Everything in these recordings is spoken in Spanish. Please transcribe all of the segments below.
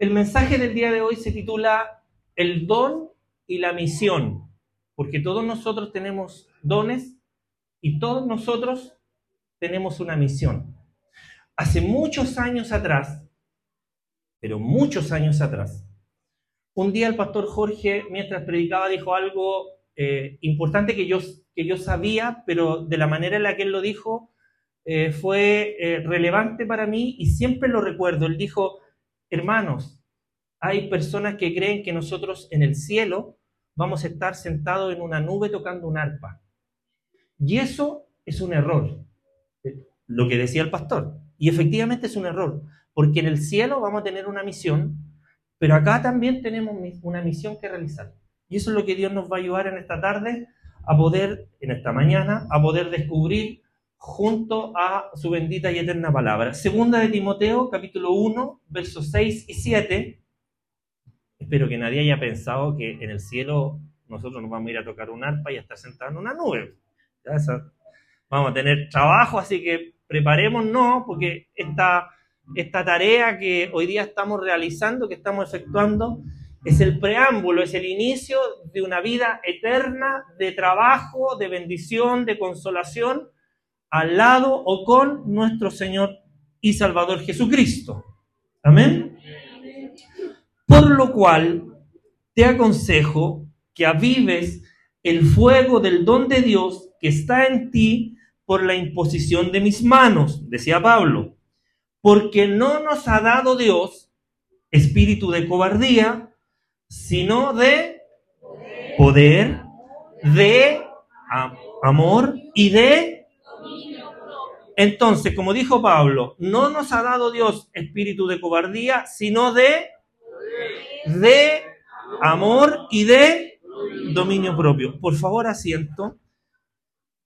El mensaje del día de hoy se titula El don y la misión, porque todos nosotros tenemos dones y todos nosotros tenemos una misión. Hace muchos años atrás, pero muchos años atrás, un día el pastor Jorge, mientras predicaba, dijo algo eh, importante que yo, que yo sabía, pero de la manera en la que él lo dijo, eh, fue eh, relevante para mí y siempre lo recuerdo. Él dijo, hermanos, hay personas que creen que nosotros en el cielo vamos a estar sentados en una nube tocando un arpa. Y eso es un error, lo que decía el pastor. Y efectivamente es un error, porque en el cielo vamos a tener una misión, pero acá también tenemos una misión que realizar. Y eso es lo que Dios nos va a ayudar en esta tarde a poder, en esta mañana, a poder descubrir junto a su bendita y eterna palabra. Segunda de Timoteo, capítulo 1, versos 6 y 7. Espero que nadie haya pensado que en el cielo nosotros nos vamos a ir a tocar un arpa y a estar sentados en una nube. vamos a tener trabajo, así que preparémonos porque esta, esta tarea que hoy día estamos realizando, que estamos efectuando, es el preámbulo, es el inicio de una vida eterna de trabajo, de bendición, de consolación al lado o con nuestro Señor y Salvador Jesucristo. Amén. Por lo cual te aconsejo que avives el fuego del don de Dios que está en ti por la imposición de mis manos, decía Pablo, porque no nos ha dado Dios espíritu de cobardía, sino de poder, de amor y de entonces, como dijo Pablo, no nos ha dado Dios espíritu de cobardía, sino de, de amor y de dominio propio. Por favor, asiento.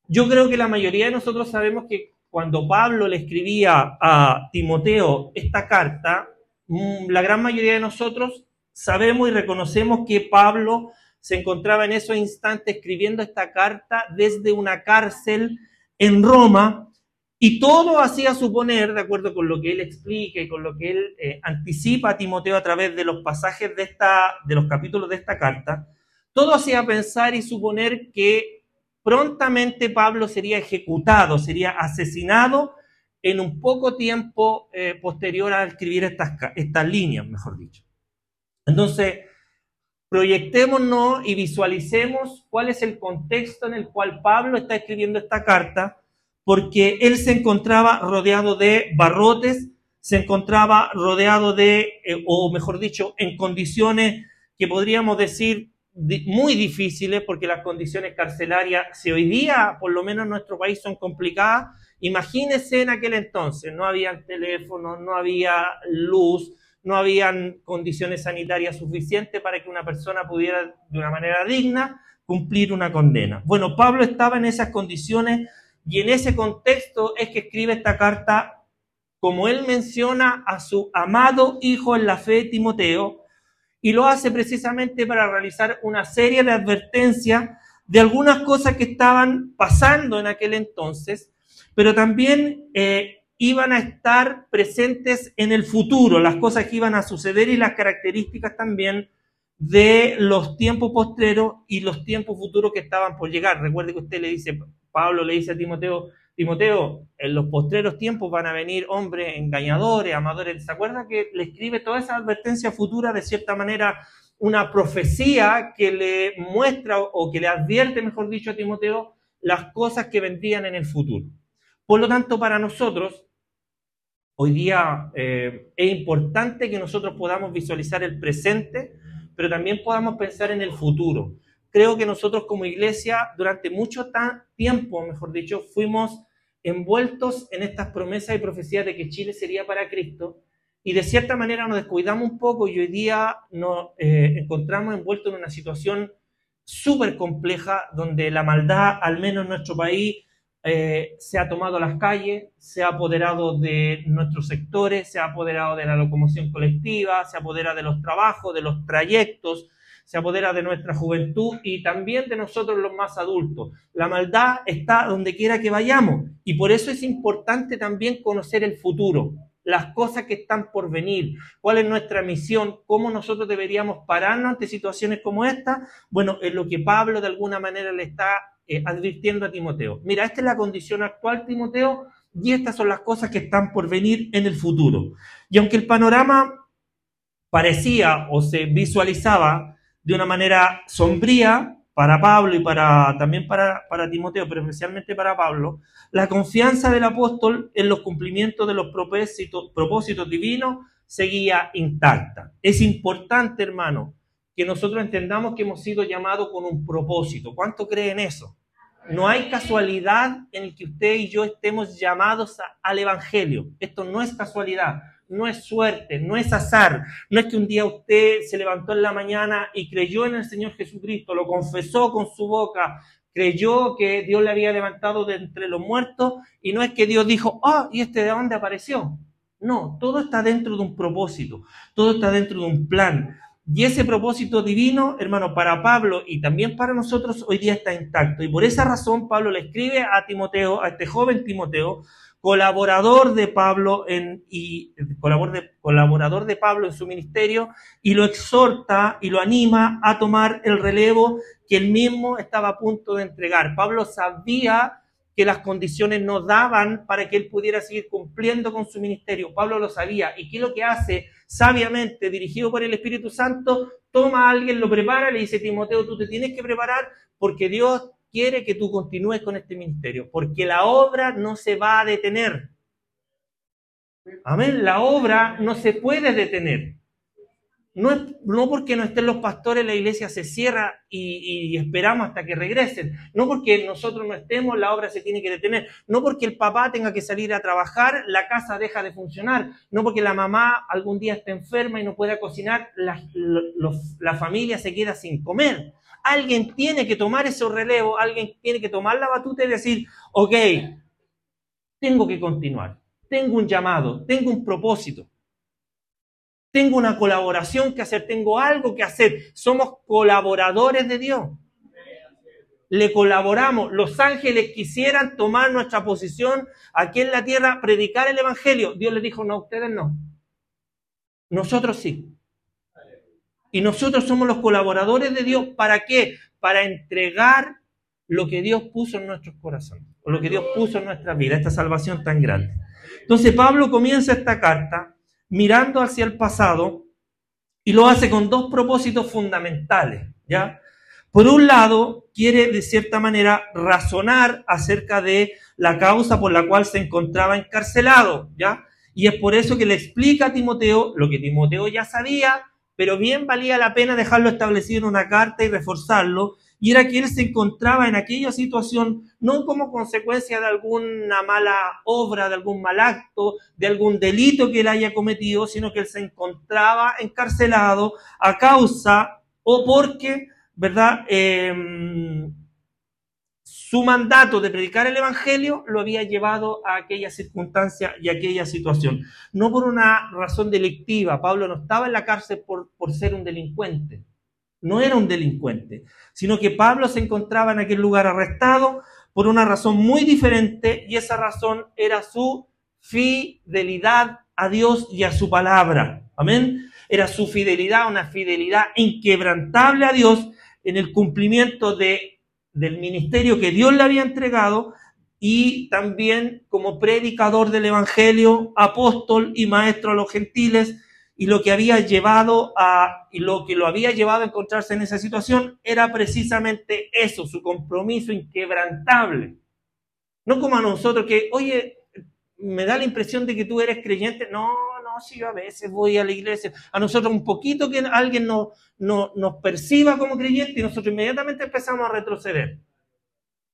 Yo creo que la mayoría de nosotros sabemos que cuando Pablo le escribía a Timoteo esta carta, mm, la gran mayoría de nosotros sabemos y reconocemos que Pablo se encontraba en esos instantes escribiendo esta carta desde una cárcel en Roma y todo hacía suponer, de acuerdo con lo que él explica y con lo que él eh, anticipa a Timoteo a través de los pasajes de, esta, de los capítulos de esta carta, todo hacía pensar y suponer que prontamente Pablo sería ejecutado, sería asesinado en un poco tiempo eh, posterior a escribir estas, estas líneas, mejor dicho. Entonces, proyectémonos y visualicemos cuál es el contexto en el cual Pablo está escribiendo esta carta porque él se encontraba rodeado de barrotes, se encontraba rodeado de, eh, o mejor dicho, en condiciones que podríamos decir muy difíciles, porque las condiciones carcelarias, si hoy día, por lo menos en nuestro país, son complicadas, imagínense en aquel entonces, no había teléfono, no había luz, no habían condiciones sanitarias suficientes para que una persona pudiera, de una manera digna, cumplir una condena. Bueno, Pablo estaba en esas condiciones y en ese contexto es que escribe esta carta, como él menciona a su amado hijo en la fe, Timoteo, y lo hace precisamente para realizar una serie de advertencias de algunas cosas que estaban pasando en aquel entonces, pero también eh, iban a estar presentes en el futuro, las cosas que iban a suceder y las características también de los tiempos postreros y los tiempos futuros que estaban por llegar. Recuerde que usted le dice, Pablo le dice a Timoteo, Timoteo, en los postreros tiempos van a venir hombres engañadores, amadores. ¿Se acuerda que le escribe toda esa advertencia futura, de cierta manera, una profecía que le muestra o que le advierte, mejor dicho, a Timoteo las cosas que vendrían en el futuro? Por lo tanto, para nosotros, hoy día eh, es importante que nosotros podamos visualizar el presente, pero también podamos pensar en el futuro creo que nosotros como iglesia durante mucho tiempo, mejor dicho, fuimos envueltos en estas promesas y profecías de que Chile sería para Cristo y de cierta manera nos descuidamos un poco y hoy día nos eh, encontramos envueltos en una situación súper compleja donde la maldad, al menos en nuestro país, eh, se ha tomado las calles, se ha apoderado de nuestros sectores, se ha apoderado de la locomoción colectiva, se apodera de los trabajos, de los trayectos, se apodera de nuestra juventud y también de nosotros los más adultos. La maldad está donde quiera que vayamos y por eso es importante también conocer el futuro. las cosas que están por venir, cuál es nuestra misión, cómo nosotros deberíamos pararnos ante situaciones como esta, bueno, es lo que Pablo de alguna manera le está eh, advirtiendo a Timoteo. Mira, esta es la condición actual, Timoteo, y estas son las cosas que están por venir en el futuro. Y aunque el panorama parecía o se visualizaba de una manera sombría para Pablo y para, también para, Timoteo, pero especialmente para Pablo, la confianza del apóstol en los cumplimientos de los propósitos, propósitos divinos seguía intacta. Es importante, hermano, que nosotros entendamos que hemos sido llamados con un propósito. ¿Cuánto creen eso? No hay casualidad en el que usted y yo estemos llamados al Evangelio. Esto no es casualidad, no es suerte, no es azar. No es que un día usted se levantó en la mañana y creyó en el Señor Jesucristo, lo confesó con su boca, creyó que Dios le había levantado de entre los muertos y no es que Dios dijo, ah, ¿y este de dónde apareció? No, todo está dentro de un propósito, todo está dentro de un plan. Y ese propósito divino, hermano, para Pablo y también para nosotros hoy día está intacto. Y por esa razón Pablo le escribe a Timoteo, a este joven Timoteo, colaborador de Pablo en, y colaborador de, colaborador de Pablo en su ministerio, y lo exhorta y lo anima a tomar el relevo que él mismo estaba a punto de entregar. Pablo sabía que las condiciones no daban para que él pudiera seguir cumpliendo con su ministerio. Pablo lo sabía. ¿Y qué es lo que hace? Sabiamente, dirigido por el Espíritu Santo, toma a alguien, lo prepara, le dice, Timoteo, tú te tienes que preparar porque Dios quiere que tú continúes con este ministerio, porque la obra no se va a detener. Amén, la obra no se puede detener. No, es, no porque no estén los pastores, la iglesia se cierra y, esperamos hasta que regresen. No porque nosotros no estemos, la obra se tiene que detener. No porque el papá tenga que salir a trabajar, la casa deja de funcionar. No porque la mamá algún día esté enferma y no pueda cocinar, la, la familia se queda sin comer. Alguien tiene que tomar ese relevo, alguien tiene que tomar la batuta y decir, ok, tengo que continuar, tengo un llamado, tengo un propósito. Tengo una colaboración que hacer, tengo algo que hacer. Somos colaboradores de Dios. Le colaboramos. Los ángeles quisieran tomar nuestra posición aquí en la tierra, predicar el Evangelio. Dios les dijo, no, ustedes no. Nosotros sí. Y nosotros somos los colaboradores de Dios. ¿Para qué? Para entregar lo que Dios puso en nuestros corazones, o lo que Dios puso en nuestra vida, esta salvación tan grande. Entonces Pablo comienza esta carta mirando hacia el pasado y lo hace con dos propósitos fundamentales, ¿ya? Por un lado, quiere de cierta manera razonar acerca de la causa por la cual se encontraba encarcelado, ¿ya? Y es por eso que le explica a Timoteo lo que Timoteo ya sabía, pero bien valía la pena dejarlo establecido en una carta y reforzarlo, y era que él se encontraba en aquella situación no como consecuencia de alguna mala obra, de algún mal acto, de algún delito que él haya cometido, sino que él se encontraba encarcelado a causa o porque, ¿verdad? Em, su mandato de predicar el Evangelio lo había llevado a aquella circunstancia y aquella situación. No por una razón delictiva. Pablo no estaba en la cárcel por, por ser un delincuente no era un delincuente, sino que Pablo se encontraba en aquel lugar arrestado por una razón muy diferente y esa razón era su fidelidad a Dios y a su palabra. Amén. Era su fidelidad, una fidelidad inquebrantable a Dios en el cumplimiento de, del ministerio que Dios le había entregado y también como predicador del Evangelio, apóstol y maestro a los gentiles, y lo que había llevado a y lo que lo había llevado a encontrarse en esa situación era precisamente eso, su compromiso inquebrantable. No como a nosotros que, oye, me da la impresión de que tú eres creyente. No, si yo a veces voy a la iglesia. A nosotros un poquito que alguien no, no, nos perciba como creyente y nosotros inmediatamente empezamos a retroceder.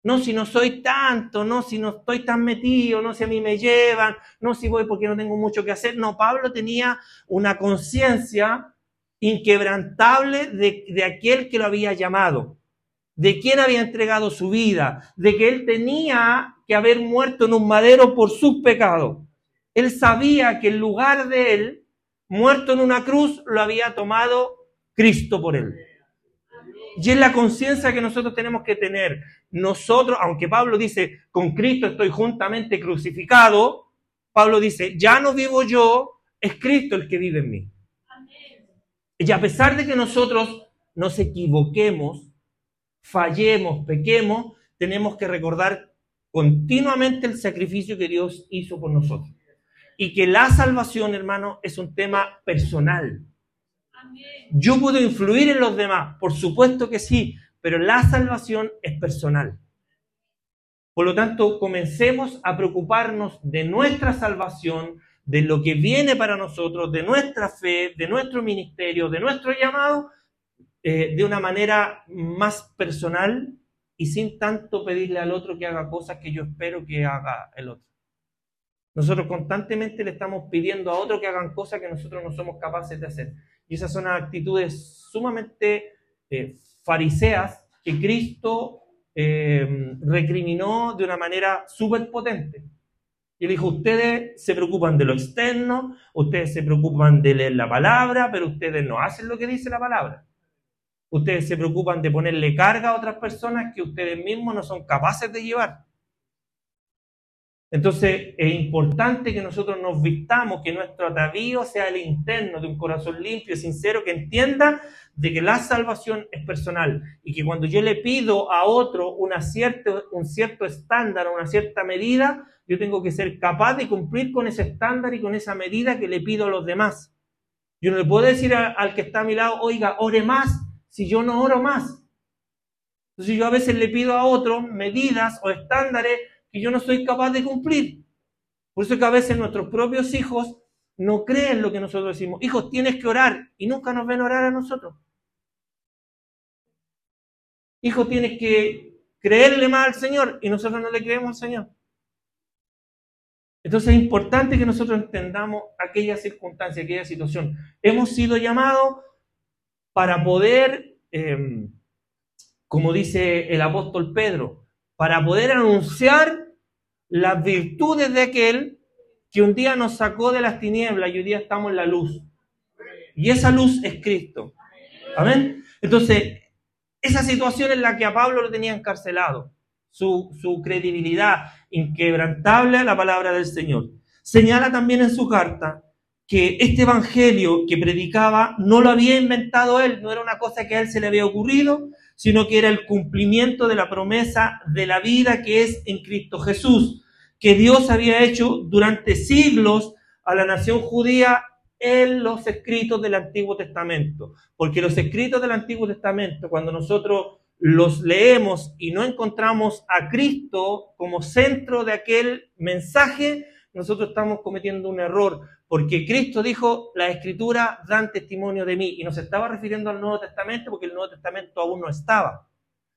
No si no soy tanto, no si no estoy tan metido, no si a mí me llevan, no si voy porque no tengo mucho que hacer. No, Pablo tenía una conciencia inquebrantable de, de, aquel que lo había llamado, de quien había entregado su vida, de que él tenía que haber muerto en un madero por sus pecados. Él sabía que en lugar de él, muerto en una cruz, lo había tomado Cristo por él. Y es la conciencia que nosotros tenemos que tener. Nosotros, aunque Pablo dice, con Cristo estoy juntamente crucificado, Pablo dice, ya no vivo yo, es Cristo el que vive en mí. Y a pesar de que nosotros nos equivoquemos, fallemos, pequemos, tenemos que recordar continuamente el sacrificio que Dios hizo por nosotros. Y que la salvación, hermano, es un tema personal. Yo puedo influir en los demás, por supuesto que sí, pero la salvación es personal. Por lo tanto, comencemos a preocuparnos de nuestra salvación, de lo que viene para nosotros, de nuestra fe, de nuestro ministerio, de nuestro llamado, eh, de una manera más personal y sin tanto pedirle al otro que haga cosas que yo espero que haga el otro. Nosotros constantemente le estamos pidiendo a otro que hagan cosas que nosotros no somos capaces de hacer. Y esas son actitudes sumamente eh, fariseas que Cristo eh, recriminó de una manera súper potente. Y dijo, ustedes se preocupan de lo externo, ustedes se preocupan de leer la palabra, pero ustedes no hacen lo que dice la palabra. Ustedes se preocupan de ponerle carga a otras personas que ustedes mismos no son capaces de llevar. Entonces es importante que nosotros nos vistamos, que nuestro atavío sea el interno de un corazón limpio y sincero, que entienda de que la salvación es personal y que cuando yo le pido a otro una cierto, un cierto estándar o una cierta medida, yo tengo que ser capaz de cumplir con ese estándar y con esa medida que le pido a los demás. Yo no le puedo decir al que está a mi lado, oiga, ore más, si yo no oro más. Entonces yo a veces le pido a otro medidas o estándares que yo no soy capaz de cumplir. Por eso es que a veces nuestros propios hijos no creen lo que nosotros decimos. Hijos, tienes que orar y nunca nos ven orar a nosotros. Hijo, tienes que creerle más al Señor y nosotros no le creemos al Señor. Entonces es importante que nosotros entendamos aquella circunstancia, aquella situación. Hemos sido llamados para poder, em, como dice el apóstol Pedro, para poder anunciar las virtudes de aquel que un día nos sacó de las tinieblas y hoy día estamos en la luz. Y esa luz es Cristo. Amén. Entonces, esa situación en la que a Pablo lo tenía encarcelado, su, credibilidad inquebrantable a la palabra del Señor. Señala también en su carta que este evangelio que predicaba no lo había inventado él, no era una cosa que a él se le había ocurrido, sino que era el cumplimiento de la promesa de la vida que es en Cristo Jesús, que Dios había hecho durante siglos a la nación judía en los escritos del Antiguo Testamento. Porque los escritos del Antiguo Testamento, cuando nosotros los leemos y no encontramos a Cristo como centro de aquel mensaje, nosotros estamos cometiendo un error, porque Cristo dijo, la escritura dan testimonio de mí, y nos estaba refiriendo al Nuevo Testamento porque el Nuevo Testamento aún no estaba.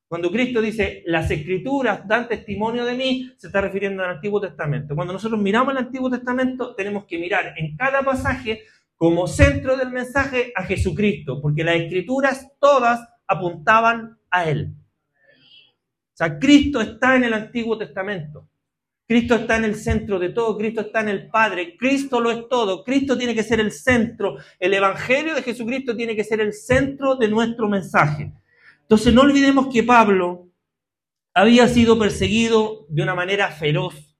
Cuando Cristo dice, las escrituras dan testimonio de mí, se está refiriendo al Antiguo Testamento. Cuando nosotros miramos el Antiguo Testamento, tenemos que mirar en cada pasaje como centro del mensaje a Jesucristo, porque las escrituras todas apuntaban a Él. O sea, Cristo está en el Antiguo Testamento. Cristo está en el centro de todo, Cristo está en el Padre, Cristo lo es todo, Cristo tiene que ser el centro, el Evangelio de Jesucristo tiene que ser el centro de nuestro mensaje. Entonces no olvidemos que Pablo había sido perseguido de una manera feroz.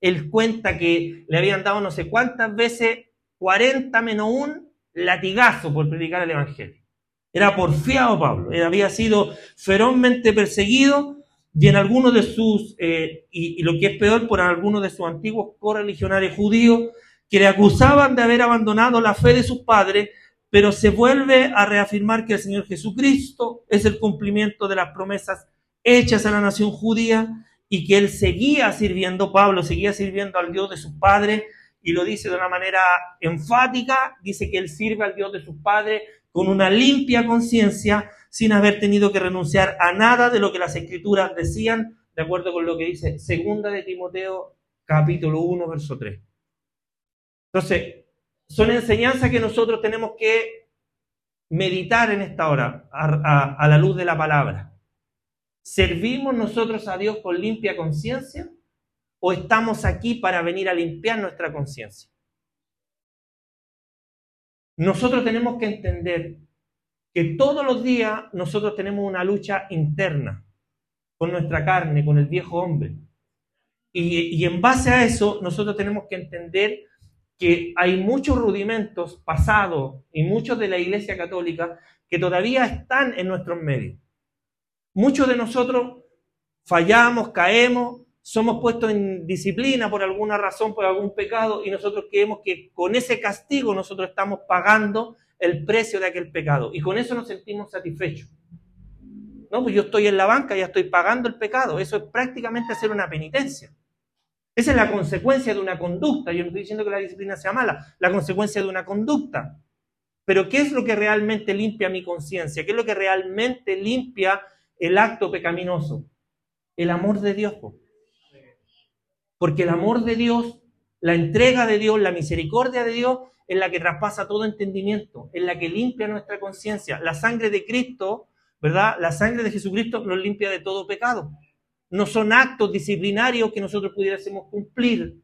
Él cuenta que le habían dado no sé cuántas veces, 40 menos un latigazo por predicar el Evangelio. Era porfiado Pablo, él había sido ferozmente perseguido y en algunos de sus, eh, y, lo que es peor, por algunos de sus antiguos correligionarios judíos, que le acusaban de haber abandonado la fe de sus padres, pero se vuelve a reafirmar que el Señor Jesucristo es el cumplimiento de las promesas hechas a la nación judía y que él seguía sirviendo, Pablo seguía sirviendo al Dios de sus padres y lo dice de una manera enfática, dice que él sirve al Dios de sus padres con una limpia conciencia sin haber tenido que renunciar a nada de lo que las escrituras decían, de acuerdo con lo que dice segunda de Timoteo capítulo 1, verso 3. Entonces, son enseñanzas que nosotros tenemos que meditar en esta hora a, a la luz de la palabra. ¿Servimos nosotros a Dios con limpia conciencia o estamos aquí para venir a limpiar nuestra conciencia? Nosotros tenemos que entender que todos los días nosotros tenemos una lucha interna con nuestra carne, con el viejo hombre. Y, en base a eso, nosotros tenemos que entender que hay muchos rudimentos pasados y muchos de la Iglesia Católica que todavía están en nuestros medios. Muchos de nosotros fallamos, caemos, somos puestos en disciplina por alguna razón, por algún pecado, y nosotros creemos que con ese castigo nosotros estamos pagando el precio de aquel pecado. Y con eso nos sentimos satisfechos. No, pues yo estoy en la banca, ya estoy pagando el pecado. Eso es prácticamente hacer una penitencia. Esa es la consecuencia de una conducta. Yo no estoy diciendo que la disciplina sea mala, la consecuencia de una conducta. Pero ¿qué es lo que realmente limpia mi conciencia? ¿Qué es lo que realmente limpia el acto pecaminoso? El amor de Dios. Porque el amor de Dios, la entrega de Dios, la misericordia de Dios es la que traspasa todo entendimiento, es la que limpia nuestra conciencia. La sangre de Cristo, ¿verdad? La sangre de Jesucristo nos limpia de todo pecado no son actos disciplinarios que nosotros pudiésemos cumplir.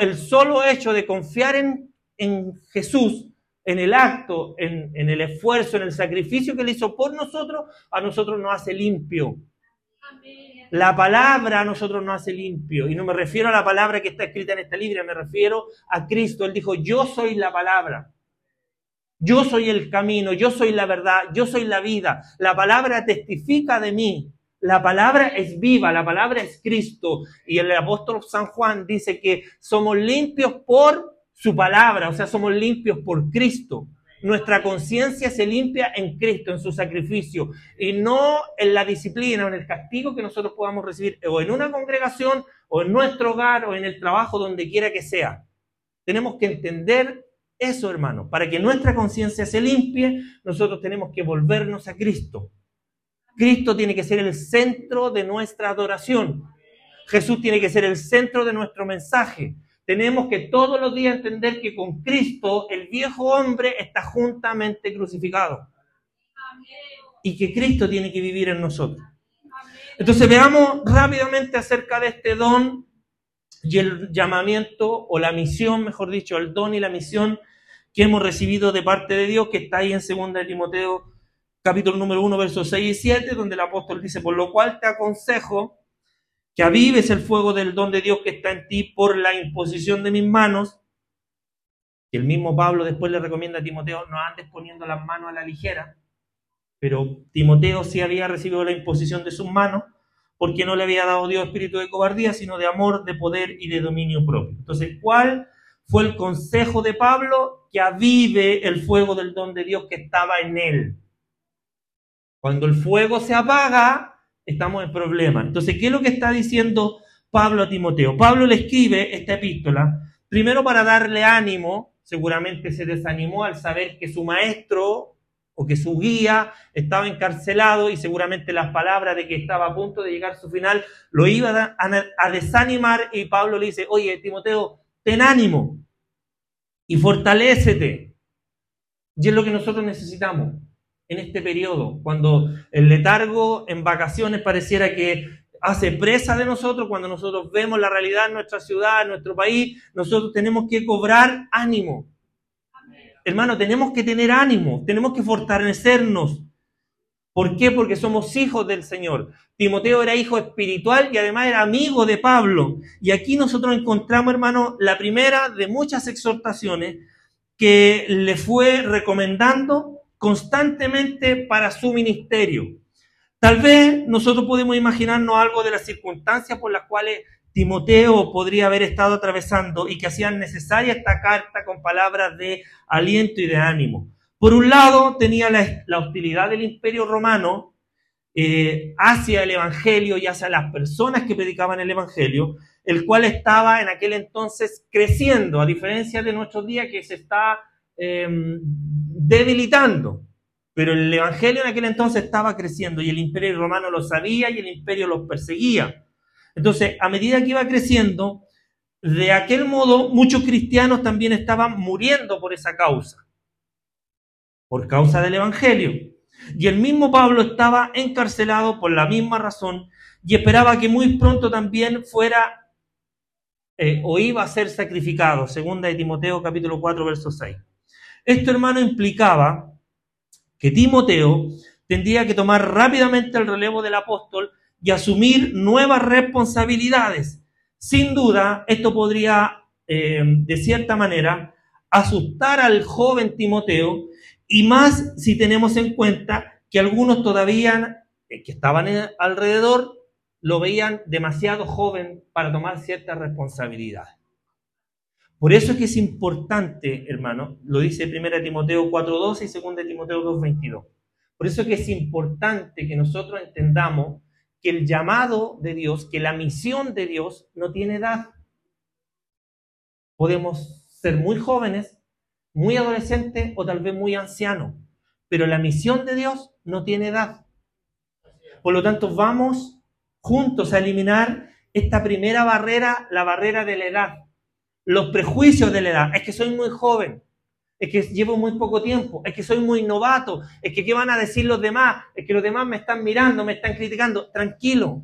el solo hecho de confiar en, en Jesús, en el acto, en, en, el esfuerzo, en el sacrificio que Él hizo por nosotros, a nosotros nos hace limpio. La palabra a nosotros nos hace limpio. Y no me refiero a la palabra que está escrita en esta Biblia, me refiero a Cristo. Él dijo, yo soy la palabra. Yo soy el camino, yo soy la verdad, yo soy la vida. La palabra testifica de mí. La palabra es viva, la palabra es Cristo. Y el apóstol San Juan dice que somos limpios por su palabra, o sea, somos limpios por Cristo. Nuestra conciencia se limpia en Cristo, en su sacrificio, y no en la disciplina o en el castigo que nosotros podamos recibir, o en una congregación, o en nuestro hogar, o en el trabajo, donde quiera que sea. Tenemos que entender eso, hermano. Para que nuestra conciencia se limpie, nosotros tenemos que volvernos a Cristo. Cristo tiene que ser el centro de nuestra adoración. Jesús tiene que ser el centro de nuestro mensaje. Tenemos que todos los días entender que con Cristo el viejo hombre está juntamente crucificado. Y que Cristo tiene que vivir en nosotros. Entonces veamos rápidamente acerca de este don y el llamamiento o la misión, mejor dicho, el don y la misión que hemos recibido de parte de Dios, que está ahí en 2 de Timoteo capítulo número 1, versos 6 y 7, donde el apóstol dice, por lo cual te aconsejo que avives el fuego del don de Dios que está en ti por la imposición de mis manos. Y el mismo Pablo después le recomienda a Timoteo, no andes poniendo las manos a la ligera, pero Timoteo sí había recibido la imposición de sus manos, porque no le había dado Dios espíritu de cobardía, sino de amor, de poder y de dominio propio. Entonces, ¿cuál fue el consejo de Pablo? Que avive el fuego del don de Dios que estaba en él. Cuando el fuego se apaga, estamos en problemas. Entonces, ¿qué es lo que está diciendo Pablo a Timoteo? Pablo le escribe esta epístola, primero para darle ánimo, seguramente se desanimó al saber que su maestro o que su guía estaba encarcelado y seguramente las palabras de que estaba a punto de llegar su final lo iba a, desanimar y Pablo le dice, oye, Timoteo, ten ánimo y fortalécete. Y es lo que nosotros necesitamos en este periodo, cuando el letargo en vacaciones pareciera que hace presa de nosotros, cuando nosotros vemos la realidad en nuestra ciudad, en nuestro país, nosotros tenemos que cobrar ánimo. Hermano, tenemos que tener ánimo, tenemos que fortalecernos. ¿Por qué? Porque somos hijos del Señor. Timoteo era hijo espiritual y además era amigo de Pablo. Y aquí nosotros encontramos, hermano, la primera de muchas exhortaciones que le fue recomendando constantemente para su ministerio. Tal vez nosotros podemos imaginarnos algo de las circunstancias por las cuales Timoteo podría haber estado atravesando y que hacían necesaria esta carta con palabras de aliento y de ánimo. Por un lado, tenía la, hostilidad del imperio romano eh, hacia el Evangelio y hacia las personas que predicaban el Evangelio, el cual estaba en aquel entonces creciendo, a diferencia de nuestros días que se está Em, debilitando. Pero el Evangelio en aquel entonces estaba creciendo y el imperio romano lo sabía y el imperio los perseguía. Entonces, a medida que iba creciendo, de aquel modo muchos cristianos también estaban muriendo por esa causa, por causa del Evangelio. Y el mismo Pablo estaba encarcelado por la misma razón y esperaba que muy pronto también fuera eh, o iba a ser sacrificado, segunda de Timoteo capítulo 4, verso 6. Esto, hermano, implicaba que Timoteo tendría que tomar rápidamente el relevo del apóstol y asumir nuevas responsabilidades. Sin duda, esto podría, eh, de cierta manera, asustar al joven Timoteo, y más si tenemos en cuenta que algunos todavía eh, que estaban alrededor lo veían demasiado joven para tomar ciertas responsabilidades. Por eso es que es importante, hermano, lo dice 1 Timoteo 4.12 y 2 Timoteo 2.22. Por eso es que es importante que nosotros entendamos que el llamado de Dios, que la misión de Dios no tiene edad. Podemos ser muy jóvenes, muy adolescentes o tal vez muy ancianos, pero la misión de Dios no tiene edad. Por lo tanto, vamos juntos a eliminar esta primera barrera, la barrera de la edad los prejuicios de la edad. Es que soy muy joven, es que llevo muy poco tiempo, es que soy muy novato, es que qué van a decir los demás, es que los demás me están mirando, me están criticando. Tranquilo.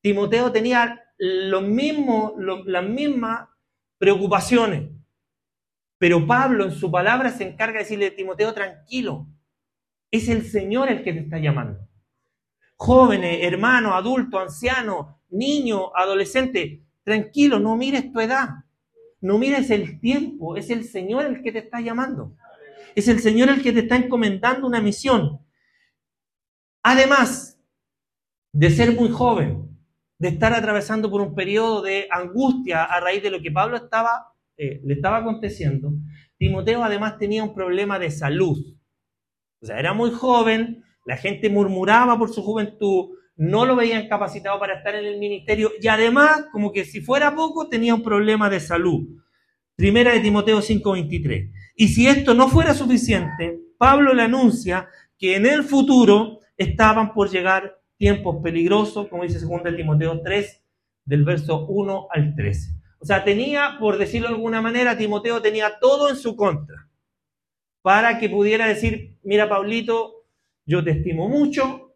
Timoteo tenía los mismos, las mismas preocupaciones. Pero Pablo en su palabra se encarga de decirle, Timoteo, tranquilo. Es el Señor el que te está llamando. Jóvenes, hermanos, adultos, ancianos, niños, adolescentes, tranquilo, no mires tu edad. No mires el tiempo, es el Señor el que te está llamando. Es el Señor el que te está encomendando una misión. Además de ser muy joven, de estar atravesando por un periodo de angustia a raíz de lo que Pablo estaba, eh, le estaba aconteciendo, Timoteo además tenía un problema de salud. O sea, era muy joven, la gente murmuraba por su juventud, no lo veían capacitado para estar en el ministerio y además, como que si fuera poco, tenía un problema de salud. Primera de Timoteo 5:23. Y si esto no fuera suficiente, Pablo le anuncia que en el futuro estaban por llegar tiempos peligrosos, como dice 2 de Timoteo 3, del verso 1 al 13. O sea, tenía, por decirlo de alguna manera, Timoteo tenía todo en su contra para que pudiera decir, mira, Pablito, yo te estimo mucho,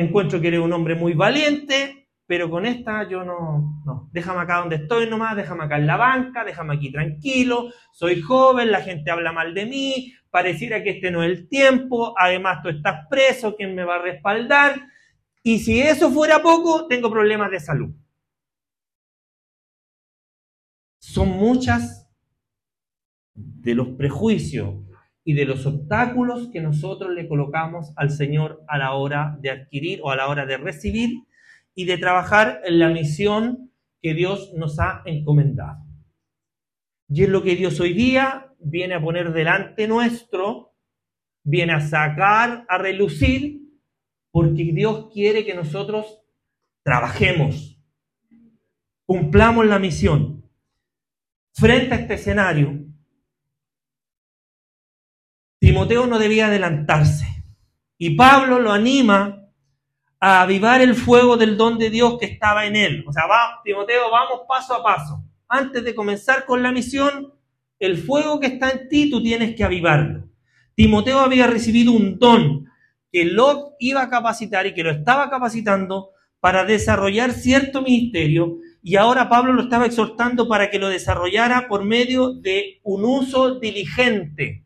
encuentro que eres un hombre muy valiente, pero con esta yo no, no, déjame acá donde estoy nomás, déjame acá en la banca, déjame aquí tranquilo, soy joven, la gente habla mal de mí, pareciera que este no es el tiempo, además tú estás preso, ¿quién me va a respaldar? Y si eso fuera poco, tengo problemas de salud. Son muchas de los prejuicios y de los obstáculos que nosotros le colocamos al Señor a la hora de adquirir o a la hora de recibir y de trabajar en la misión que Dios nos ha encomendado. Y es lo que Dios hoy día viene a poner delante nuestro, viene a sacar, a relucir, porque Dios quiere que nosotros trabajemos, cumplamos la misión. Frente a este escenario, Timoteo no debía adelantarse. Y Pablo lo anima a avivar el fuego del don de Dios que estaba en él. O sea, va, Timoteo, vamos paso a paso. Antes de comenzar con la misión, el fuego que está en ti tú tienes que avivarlo. Timoteo había recibido un don que lo iba a capacitar y que lo estaba capacitando para desarrollar cierto ministerio y ahora Pablo lo estaba exhortando para que lo desarrollara por medio de un uso diligente.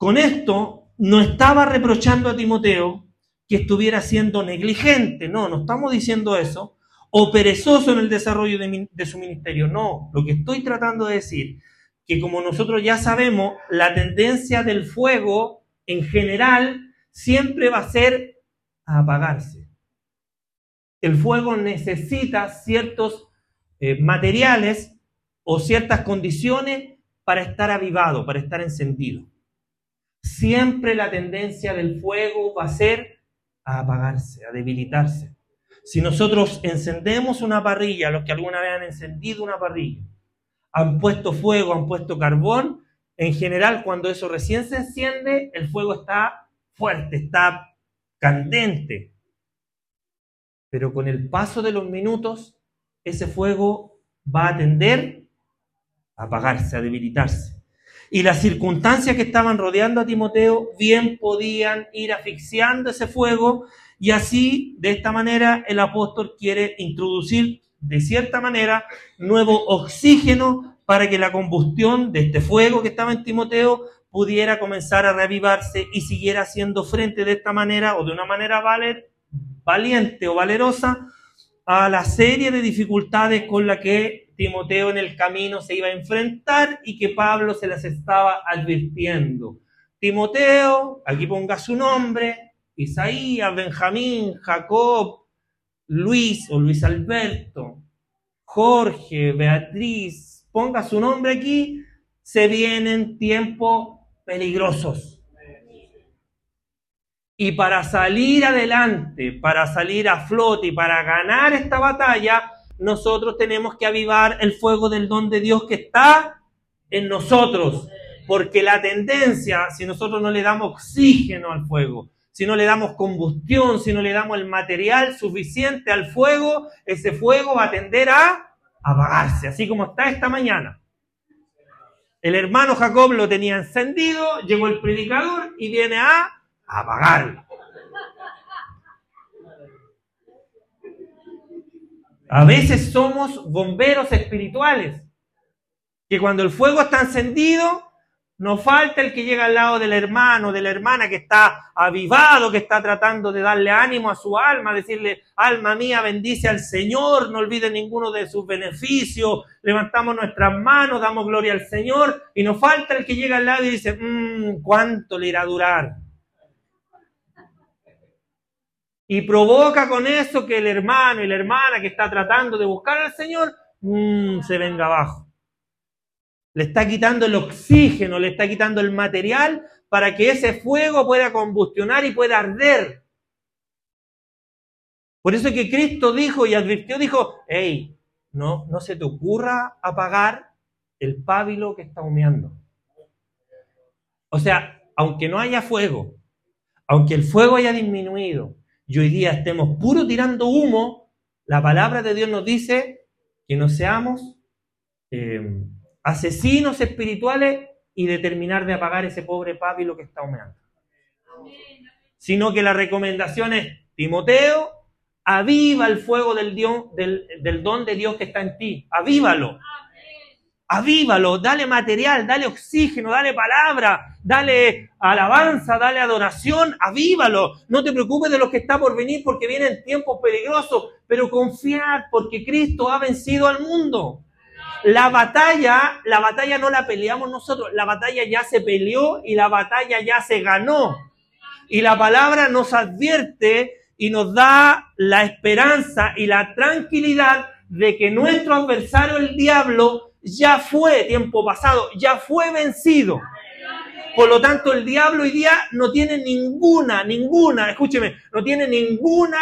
Con esto no estaba reprochando a Timoteo que estuviera siendo negligente, no, no estamos diciendo eso, o perezoso en el desarrollo de, su ministerio, no, lo que estoy tratando de decir, que como nosotros ya sabemos, la tendencia del fuego en general siempre va a ser a apagarse. El fuego necesita ciertos eh, materiales o ciertas condiciones para estar avivado, para estar encendido siempre la tendencia del fuego va a ser a apagarse, a debilitarse. Si nosotros encendemos una parrilla, los que alguna vez han encendido una parrilla, han puesto fuego, han puesto carbón, en general cuando eso recién se enciende, el fuego está fuerte, está candente. Pero con el paso de los minutos, ese fuego va a tender a apagarse, a debilitarse y las circunstancias que estaban rodeando a Timoteo bien podían ir asfixiando ese fuego y así, de esta manera, el apóstol quiere introducir, de cierta manera, nuevo oxígeno para que la combustión de este fuego que estaba en Timoteo pudiera comenzar a reavivarse y siguiera haciendo frente de esta manera o de una manera valiente o valerosa a la serie de dificultades con la que Timoteo en el camino se iba a enfrentar y que Pablo se las estaba advirtiendo. Timoteo, aquí ponga su nombre, Isaías, Benjamín, Jacob, Luis o Luis Alberto, Jorge, Beatriz, ponga su nombre aquí, se vienen tiempos peligrosos. Y para salir adelante, para salir a flote y para ganar esta batalla, nosotros tenemos que avivar el fuego del don de Dios que está en nosotros. Porque la tendencia, si nosotros no le damos oxígeno al fuego, si no le damos combustión, si no le damos el material suficiente al fuego, ese fuego va a tender a apagarse, así como está esta mañana. El hermano Jacob lo tenía encendido, llegó el predicador y viene a apagarlo. A veces somos bomberos espirituales, que cuando el fuego está encendido, no falta el que llega al lado del hermano, de la hermana que está avivado, que está tratando de darle ánimo a su alma, decirle, alma mía, bendice al Señor, no olvide ninguno de sus beneficios, levantamos nuestras manos, damos gloria al Señor, y no falta el que llega al lado y dice, mmm, ¿cuánto le irá a durar? Y provoca con eso que el hermano y la hermana que está tratando de buscar al Señor, mmm, se venga abajo. Le está quitando el oxígeno, le está quitando el material para que ese fuego pueda combustionar y pueda arder. Por eso que Cristo dijo y advirtió, dijo, hey, no, no se te ocurra apagar el pábilo que está humeando. O sea, aunque no haya fuego, aunque el fuego haya disminuido y hoy día estemos puro tirando humo, la palabra de Dios nos dice que no seamos eh, asesinos espirituales y determinar de apagar ese pobre pábilo que está humeando. Sino que la recomendación es, Timoteo, aviva el fuego del, Dios, del don de Dios que está en ti, avívalo. Avívalo, dale material, dale oxígeno, dale palabra, dale alabanza, dale adoración, avívalo. No te preocupes de lo que está por venir porque vienen tiempos peligrosos, pero confiad porque Cristo ha vencido al mundo. La batalla, la batalla no la peleamos nosotros, la batalla ya se peleó y la batalla ya se ganó. Y la palabra nos advierte y nos da la esperanza y la tranquilidad de que nuestro adversario, el diablo, ya fue tiempo pasado, ya fue vencido. Por lo tanto, el diablo hoy día no tiene ninguna, ninguna, escúcheme, no tiene ninguna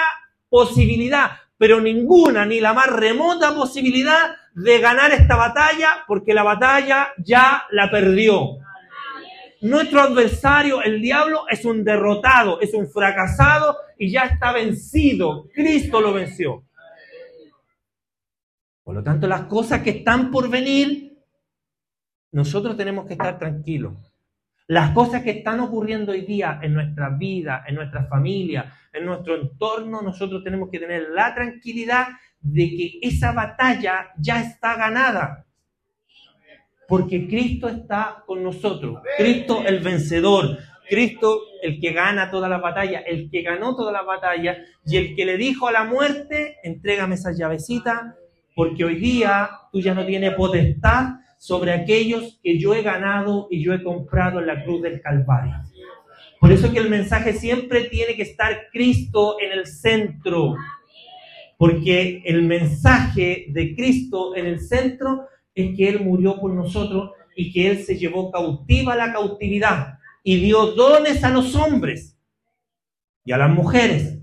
posibilidad, pero ninguna, ni la más remota posibilidad de ganar esta batalla porque la batalla ya la perdió. Nuestro adversario, el diablo, es un derrotado, es un fracasado y ya está vencido. Cristo lo venció. Por lo tanto, las cosas que están por venir, nosotros tenemos que estar tranquilos. Las cosas que están ocurriendo hoy día en nuestra vida, en nuestra familia, en nuestro entorno, nosotros tenemos que tener la tranquilidad de que esa batalla ya está ganada. Porque Cristo está con nosotros. Cristo el vencedor. Cristo el que gana toda la batalla, el que ganó toda la batalla y el que le dijo a la muerte, entrégame esa llavecita, porque hoy día tú ya no tienes potestad sobre aquellos que yo he ganado y yo he comprado en la cruz del Calvario. Por eso que el mensaje siempre tiene que estar Cristo en el centro porque el mensaje de Cristo en el centro es que Él murió por nosotros y que Él se llevó cautiva la cautividad y dio dones a los hombres y a las mujeres.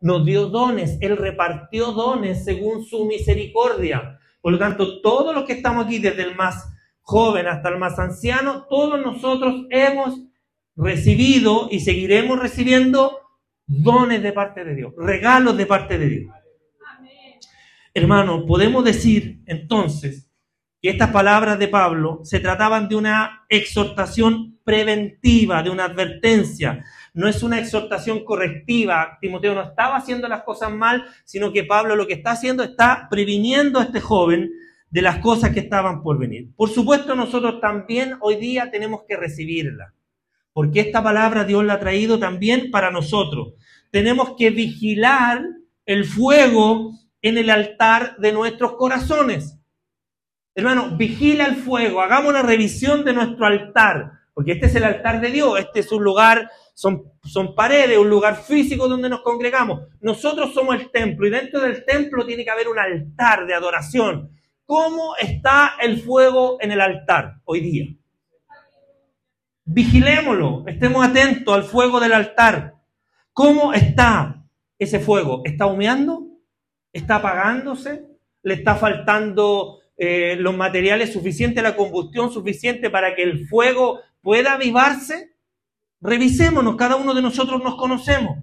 Nos dio dones, Él repartió dones según su misericordia. Por lo tanto, todos los que estamos aquí, desde el más joven hasta el más anciano, todos nosotros hemos recibido y seguiremos recibiendo dones de parte de Dios, regalos de parte de Dios. Hermano, podemos decir entonces que estas palabras de Pablo se trataban de una exhortación preventiva, de una advertencia. No es una exhortación correctiva. Timoteo no estaba haciendo las cosas mal, sino que Pablo lo que está haciendo está previniendo a este joven de las cosas que estaban por venir. Por supuesto, nosotros también hoy día tenemos que recibirla, porque esta palabra Dios la ha traído también para nosotros. Tenemos que vigilar el fuego en el altar de nuestros corazones. Hermano, vigila el fuego, hagamos una revisión de nuestro altar, porque este es el altar de Dios, este es un lugar, son, paredes, un lugar físico donde nos congregamos. Nosotros somos el templo y dentro del templo tiene que haber un altar de adoración. ¿Cómo está el fuego en el altar hoy día? Vigilémoslo, estemos atentos al fuego del altar. ¿Cómo está ese fuego? ¿Está humeando? ¿Está apagándose? ¿Le está faltando eh, los materiales suficientes, la combustión suficiente para que el fuego pueda avivarse? Revisémonos, cada uno de nosotros nos conocemos.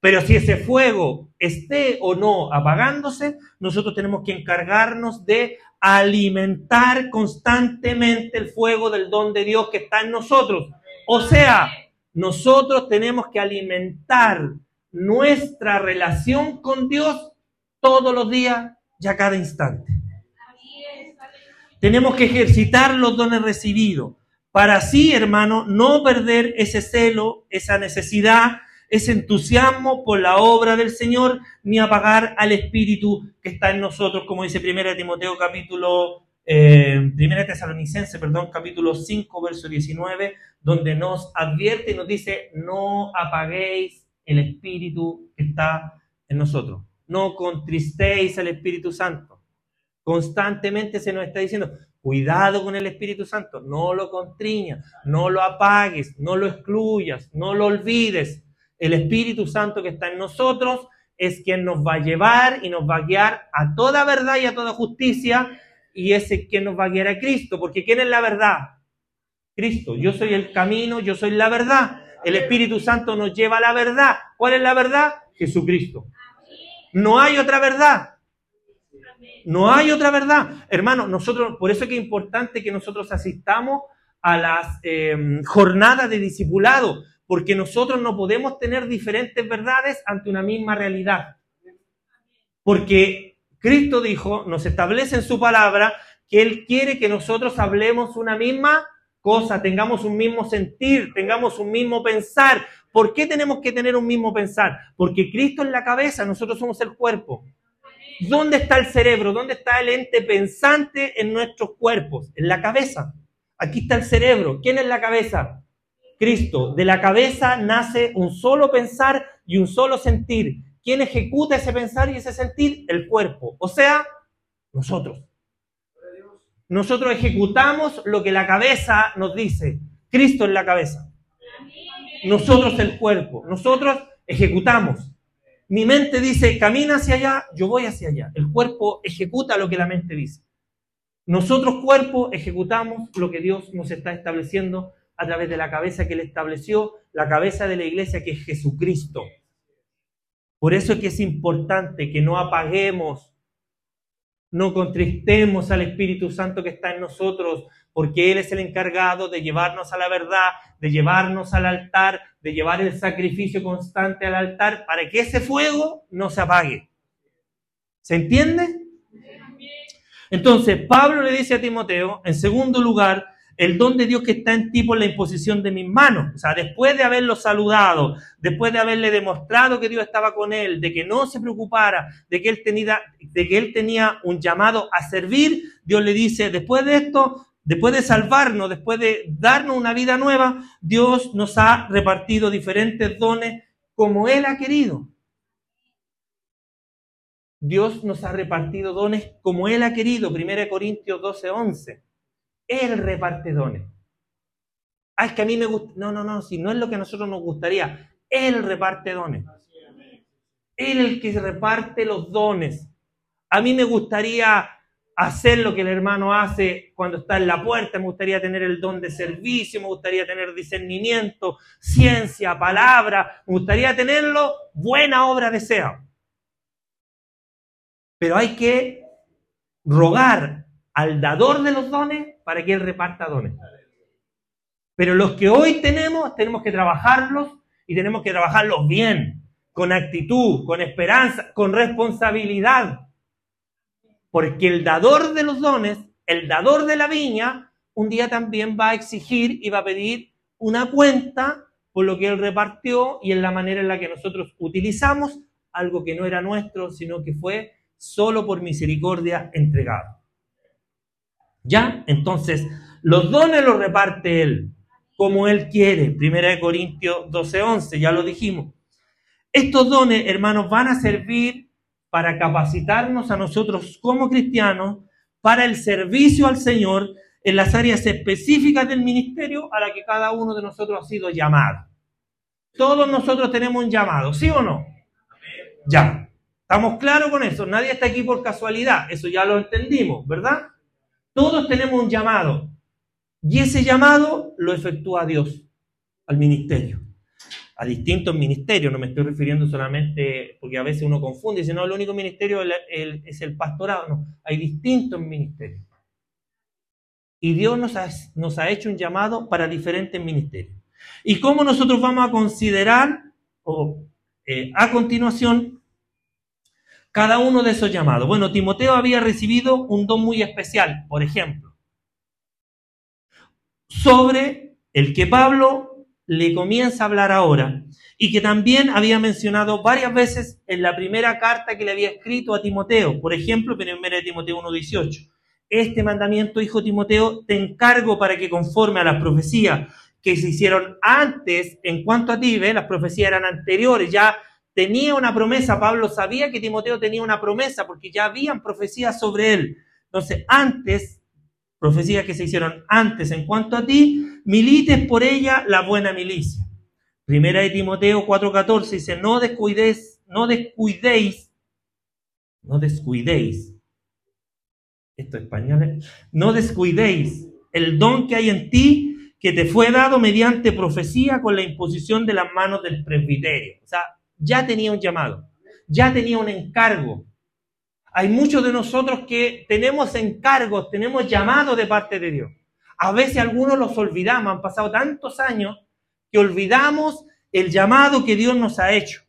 Pero si ese fuego esté o no apagándose, nosotros tenemos que encargarnos de alimentar constantemente el fuego del don de Dios que está en nosotros. O sea, nosotros tenemos que alimentar nuestra relación con Dios todos los días y a cada instante. Tenemos que ejercitar los dones recibidos para así, hermano, no perder ese celo, esa necesidad, ese entusiasmo por la obra del Señor, ni apagar al Espíritu que está en nosotros, como dice 1 Timoteo capítulo, eh, 1 Tesalonicense, perdón, capítulo 5, verso 19, donde nos advierte y nos dice, no apaguéis el Espíritu que está en nosotros, no contristéis al Espíritu Santo. Constantemente se nos está diciendo, cuidado con el Espíritu Santo, no lo contriñas, no lo apagues, no lo excluyas, no lo olvides. El Espíritu Santo que está en nosotros es quien nos va a llevar y nos va a guiar a toda verdad y a toda justicia, y es quien nos va a guiar a Cristo, porque ¿quién es la verdad? Cristo, yo soy el camino, yo soy la verdad. El Espíritu Santo nos lleva a la verdad. ¿Cuál es la verdad? Jesucristo. No hay otra verdad. No hay otra verdad. Hermano, nosotros, por eso es que es importante que nosotros asistamos a las em, jornadas de discipulado, porque nosotros no podemos tener diferentes verdades ante una misma realidad. Porque Cristo dijo, nos establece en su palabra que Él quiere que nosotros hablemos una misma cosa, tengamos un mismo sentir, tengamos un mismo pensar. ¿Por qué tenemos que tener un mismo pensar? Porque Cristo es la cabeza, nosotros somos el cuerpo. ¿Dónde está el cerebro? ¿Dónde está el ente pensante en nuestros cuerpos? En la cabeza. Aquí está el cerebro. ¿Quién es la cabeza? Cristo. De la cabeza nace un solo pensar y un solo sentir. ¿Quién ejecuta ese pensar y ese sentir? El cuerpo. O sea, nosotros. Nosotros ejecutamos lo que la cabeza nos dice. Cristo es la cabeza. Nosotros el cuerpo. Nosotros ejecutamos. Mi mente dice, camina hacia allá, yo voy hacia allá. El cuerpo ejecuta lo que la mente dice. Nosotros, cuerpo, ejecutamos lo que Dios nos está estableciendo a través de la cabeza que Él estableció, la cabeza de la iglesia que es Jesucristo. Por eso es que es importante que no apaguemos, no contristemos al Espíritu Santo que está en nosotros, porque Él es el encargado de llevarnos a la verdad, de llevarnos al altar, de llevar el sacrificio constante al altar para que ese fuego no se apague. ¿Se entiende? Entonces, Pablo le dice a Timoteo, en segundo lugar, el don de Dios que está en ti por la imposición de mis manos. O sea, después de haberlo saludado, después de haberle demostrado que Dios estaba con él, de que no se preocupara, de que él tenía, de que él tenía un llamado a servir, Dios le dice, después de esto, Después de salvarnos, después de darnos una vida nueva, Dios nos ha repartido diferentes dones como Él ha querido. Dios nos ha repartido dones como Él ha querido. 1 Corintios 12, 11. Él reparte dones. Ah, es que a mí me gusta. No, no, no, si no es lo que a nosotros nos gustaría. Él reparte dones. Él el que reparte los dones. A mí me gustaría hacer lo que el hermano hace cuando está en la puerta, me gustaría tener el don de servicio, me gustaría tener discernimiento, ciencia, palabra, me gustaría tenerlo, buena obra desea. Pero hay que rogar al dador de los dones para que él reparta dones. Pero los que hoy tenemos, tenemos que trabajarlos y tenemos que trabajarlos bien, con actitud, con esperanza, con responsabilidad. Porque el dador de los dones, el dador de la viña, un día también va a exigir y va a pedir una cuenta por lo que él repartió y en la manera en la que nosotros utilizamos algo que no era nuestro, sino que fue solo por misericordia entregado. ¿Ya? Entonces, los dones los reparte él como él quiere. Primera de Corintios 12:11, ya lo dijimos. Estos dones, hermanos, van a servir para capacitarnos a nosotros como cristianos para el servicio al Señor en las áreas específicas del ministerio a la que cada uno de nosotros ha sido llamado. Todos nosotros tenemos un llamado, ¿sí o no? Ya. ¿Estamos claros con eso? Nadie está aquí por casualidad, eso ya lo entendimos, ¿verdad? Todos tenemos un llamado. Y ese llamado lo efectúa Dios al ministerio. A distintos ministerios, no me estoy refiriendo solamente porque a veces uno confunde y dice, no, el único ministerio es el pastorado. No, hay distintos ministerios. Y Dios nos ha, nos ha hecho un llamado para diferentes ministerios. ¿Y cómo nosotros vamos a considerar o, eh, a continuación cada uno de esos llamados? Bueno, Timoteo había recibido un don muy especial, por ejemplo, sobre el que Pablo le comienza a hablar ahora. Y que también había mencionado varias veces en la primera carta que le había escrito a Timoteo, por ejemplo, en 1 Timoteo 1.18 este mandamiento, hijo Timoteo, te encargo para que conforme a las profecías que se hicieron antes, en cuanto a ti, las profecías eran anteriores, ya tenía una promesa, Pablo sabía que Timoteo tenía una promesa porque ya habían profecías sobre él. Entonces, antes, profecías que se hicieron antes en cuanto a ti, milites por ella la buena milicia. Primera de Timoteo 4:14 dice, no descuidéis, no descuidéis, no descuidéis esto español, no descuidéis el don que hay en ti, que te fue dado mediante profecía con la imposición de las manos del presbiterio. O sea, ya tenía un llamado, ya tenía un encargo. Hay muchos de nosotros que tenemos encargos, tenemos llamados de parte de Dios. A veces algunos los olvidamos, han pasado tantos años que olvidamos el llamado que Dios nos ha hecho.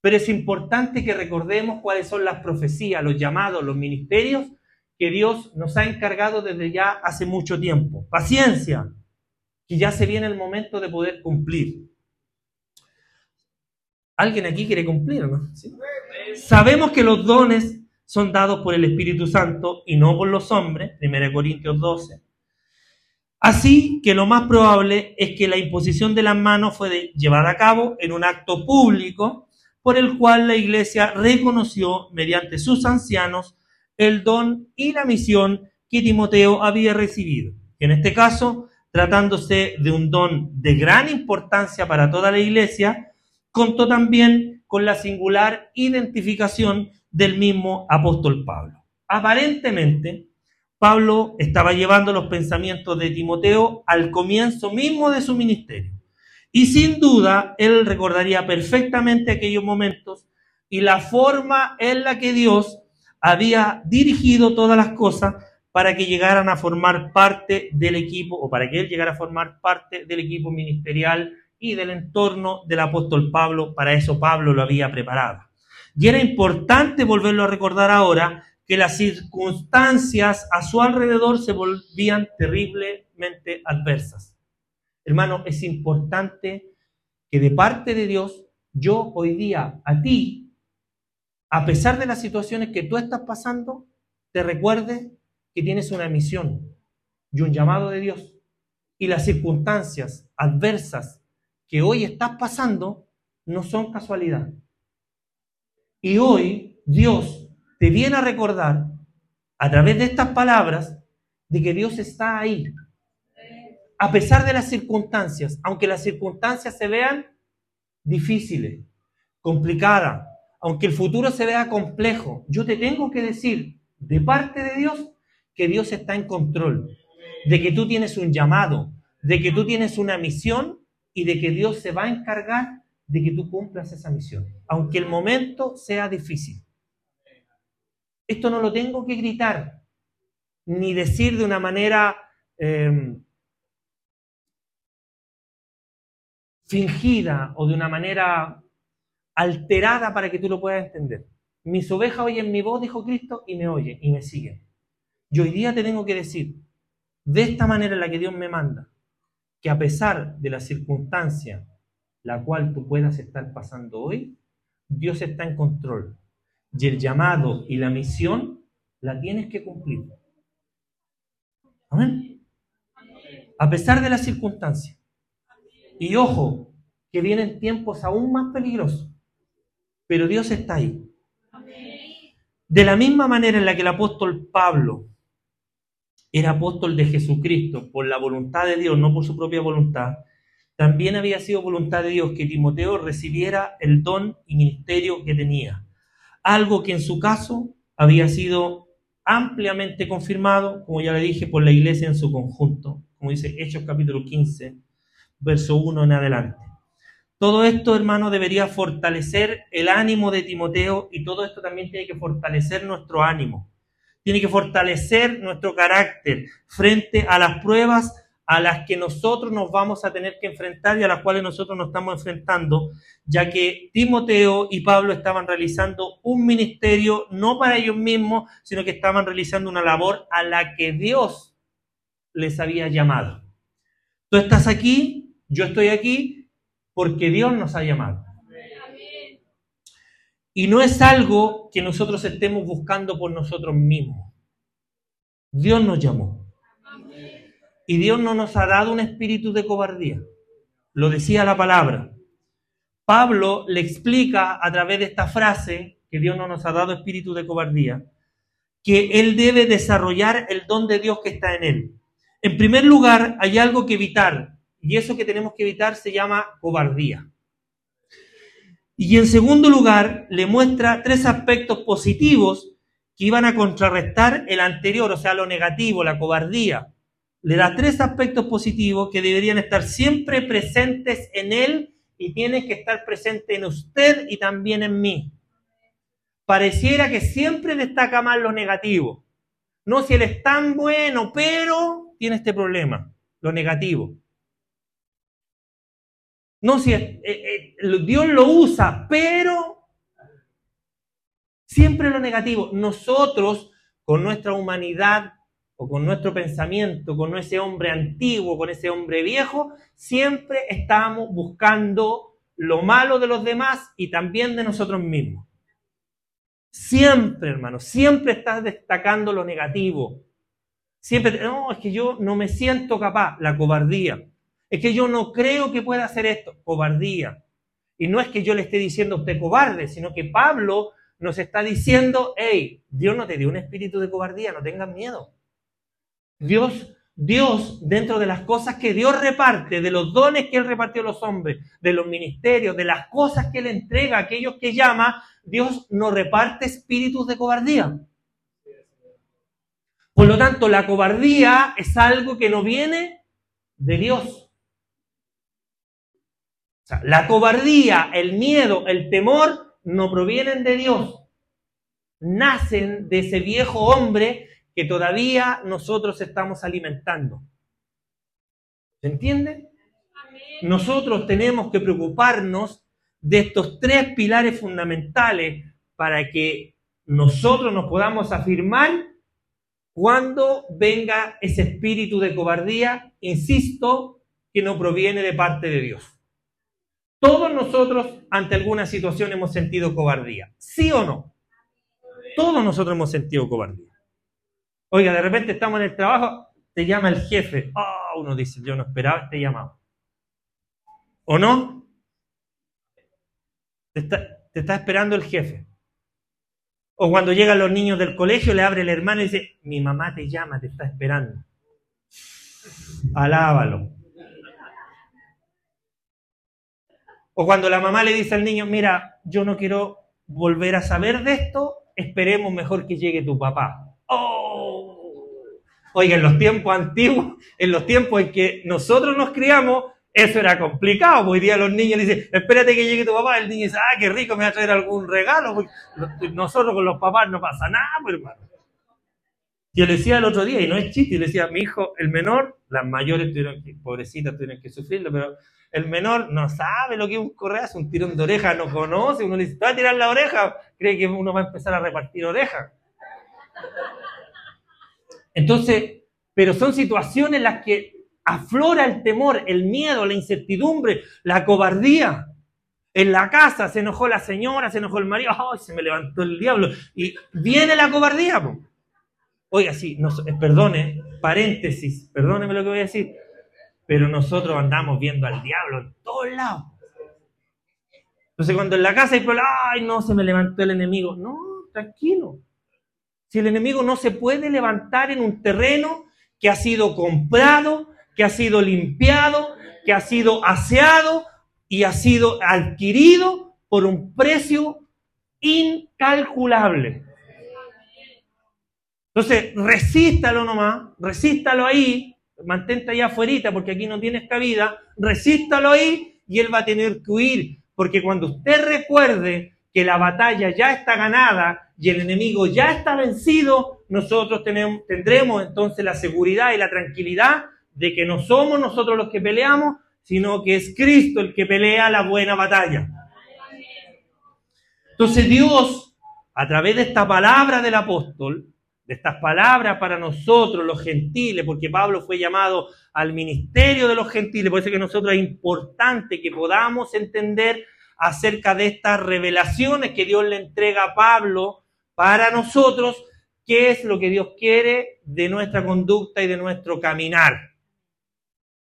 Pero es importante que recordemos cuáles son las profecías, los llamados, los ministerios que Dios nos ha encargado desde ya hace mucho tiempo. Paciencia, que ya se viene el momento de poder cumplir. ¿Alguien aquí quiere cumplir, no? Sabemos que los dones son dados por el Espíritu Santo y no por los hombres, 1 Corintios 12. Así que lo más probable es que la imposición de las manos fue llevada a cabo en un acto público por el cual la iglesia reconoció mediante sus ancianos el don y la misión que Timoteo había recibido. En este caso, tratándose de un don de gran importancia para toda la iglesia, contó también con la singular identificación del mismo apóstol Pablo. Aparentemente, Pablo estaba llevando los pensamientos de Timoteo al comienzo mismo de su ministerio. Y sin duda, él recordaría perfectamente aquellos momentos y la forma en la que Dios había dirigido todas las cosas para que llegaran a formar parte del equipo o para que él llegara a formar parte del equipo ministerial y del entorno del apóstol Pablo. Para eso Pablo lo había preparado. Y era importante volverlo a recordar ahora que las circunstancias a su alrededor se volvían terriblemente adversas. Hermano, es importante que de parte de Dios, yo hoy día a ti a pesar de las situaciones que tú estás pasando, te recuerdes que tienes una misión y un llamado de Dios. Y las circunstancias adversas que hoy estás pasando no son casualidad. Y hoy Dios te viene a recordar a través de estas palabras de que Dios está ahí. A pesar de las circunstancias, aunque las circunstancias se vean difíciles, complicadas, aunque el futuro se vea complejo, yo te tengo que decir de parte de Dios que Dios está en control, de que tú tienes un llamado, de que tú tienes una misión y de que Dios se va a encargar de que tú cumplas esa misión, aunque el momento sea difícil. Esto no lo tengo que gritar, ni decir de una manera em, fingida o de una manera alterada para que tú lo puedas entender. mis ovejas oyen mi voz, dijo Cristo, y me oyen y me siguen. Yo hoy día te tengo que decir, de esta manera en la que Dios me manda, que a pesar de la circunstancia la cual tú puedas estar pasando hoy, Dios está en control. Y el llamado y la misión la tienes que cumplir. Amén. A pesar de la circunstancia. Y ojo, que vienen tiempos aún más peligrosos. Pero Dios está ahí. De la misma manera en la que el apóstol Pablo era apóstol de Jesucristo por la voluntad de Dios, no por su propia voluntad, también había sido voluntad de Dios que Timoteo recibiera el don y ministerio que tenía. Algo que en su caso había sido ampliamente confirmado, como ya le dije, por la iglesia en su conjunto, como dice Hechos capítulo 15, verso 1 en adelante. Todo esto, hermano, debería fortalecer el ánimo de Timoteo y todo esto también tiene que fortalecer nuestro ánimo. Tiene que fortalecer nuestro carácter frente a las pruebas a las que nosotros nos vamos a tener que enfrentar y a las cuales nosotros nos estamos enfrentando, ya que Timoteo y Pablo estaban realizando un ministerio no para ellos mismos, sino que estaban realizando una labor a la que Dios les había llamado. Tú estás aquí, yo estoy aquí, porque Dios nos ha llamado. Y no es algo que nosotros estemos buscando por nosotros mismos. Dios nos llamó. Y Dios no nos ha dado un espíritu de cobardía. Lo decía la palabra. Pablo le explica a través de esta frase que Dios no nos ha dado espíritu de cobardía, que él debe desarrollar el don de Dios que está en él. En primer lugar, hay algo que evitar, y eso que tenemos que evitar se llama cobardía. Y en segundo lugar, le muestra tres aspectos positivos que iban a contrarrestar el anterior, o sea, lo negativo, la cobardía le da tres aspectos positivos que deberían estar siempre presentes en él y tiene que estar presente en usted y también en mí. Pareciera que siempre destaca más lo negativo. No si él es tan bueno, pero tiene este problema, lo negativo. No si eh, eh, Dios lo usa, pero siempre lo negativo. Nosotros, con nuestra humanidad o con nuestro pensamiento, con ese hombre antiguo, con ese hombre viejo, siempre estamos buscando lo malo de los demás y también de nosotros mismos. Siempre, hermano, siempre estás destacando lo negativo. Siempre, no, es que yo no me siento capaz, la cobardía. Es que yo no creo que pueda hacer esto, cobardía. Y no es que yo le esté diciendo a usted cobarde, sino que Pablo nos está diciendo, hey, Dios no te dio un espíritu de cobardía, no tengas miedo. Dios, Dios, dentro de las cosas que Dios reparte, de los dones que Él repartió a los hombres, de los ministerios, de las cosas que Él entrega a aquellos que llama, Dios no reparte espíritus de cobardía. Por lo tanto, la cobardía es algo que no viene de Dios. la cobardía, el miedo, el temor no provienen de Dios. Nacen de ese viejo hombre que todavía nosotros estamos alimentando. ¿Se entiende? Nosotros tenemos que preocuparnos de estos tres pilares fundamentales para que nosotros nos podamos afirmar cuando venga ese espíritu de cobardía, insisto, que no proviene de parte de Dios. Todos nosotros ante alguna situación hemos sentido cobardía, ¿sí o no? Todos nosotros hemos sentido cobardía. Oiga, de repente estamos en el trabajo, te llama el jefe. Ah, uno dice, yo no esperaba este llamado. ¿O no? Te está, esperando el jefe. O cuando llegan los niños del colegio, le abre el hermano y dice, mi mamá te llama, te está esperando. Alábalo. O cuando la mamá le dice al niño, mira, yo no quiero volver a saber de esto, esperemos mejor que llegue tu papá. Oiga, en los tiempos antiguos, en los tiempos en que nosotros nos criamos, eso era complicado. Hoy día los niños dicen, espérate que llegue tu papá. El niño dice, ah, qué rico, me va a traer algún regalo. Nosotros con los papás no pasa nada, pues, hermano. Yo le decía el otro día, y no es chiste, y le decía a mi hijo, el menor, las mayores tuvieron que, pobrecitas, tuvieron que sufrirlo, pero el menor no sabe lo que es un correazo, un tirón de oreja, no conoce, uno le dice, va a tirar la oreja, cree que uno va a empezar a repartir orejas. Entonces, pero son situaciones en las que aflora el temor, el miedo, la incertidumbre, la cobardía. En la casa se enojó la señora, se enojó el marido, ¡ay! se me levantó el diablo! Y viene la cobardía. Oiga, sí, eh, perdone, paréntesis, perdóneme lo que voy a decir, pero nosotros andamos viendo al diablo en todos lados. Entonces, cuando en la casa hay problemas, ¡ay! No, se me levantó el enemigo. No, tranquilo. Si el enemigo no se puede levantar en un terreno que ha sido comprado, que ha sido limpiado, que ha sido aseado y ha sido adquirido por un precio incalculable. Entonces, resístalo nomás, resístalo ahí, mantente allá afuera porque aquí no tienes cabida, resístalo ahí y él va a tener que huir, porque cuando usted recuerde que la batalla ya está ganada y el enemigo ya está vencido, nosotros tenemos, tendremos entonces la seguridad y la tranquilidad de que no somos nosotros los que peleamos, sino que es Cristo el que pelea la buena batalla. Entonces Dios, a través de esta palabra del apóstol, de estas palabras para nosotros los gentiles, porque Pablo fue llamado al ministerio de los gentiles, por eso que nosotros es importante que podamos entender acerca de estas revelaciones que Dios le entrega a Pablo para nosotros, qué es lo que Dios quiere de nuestra conducta y de nuestro caminar.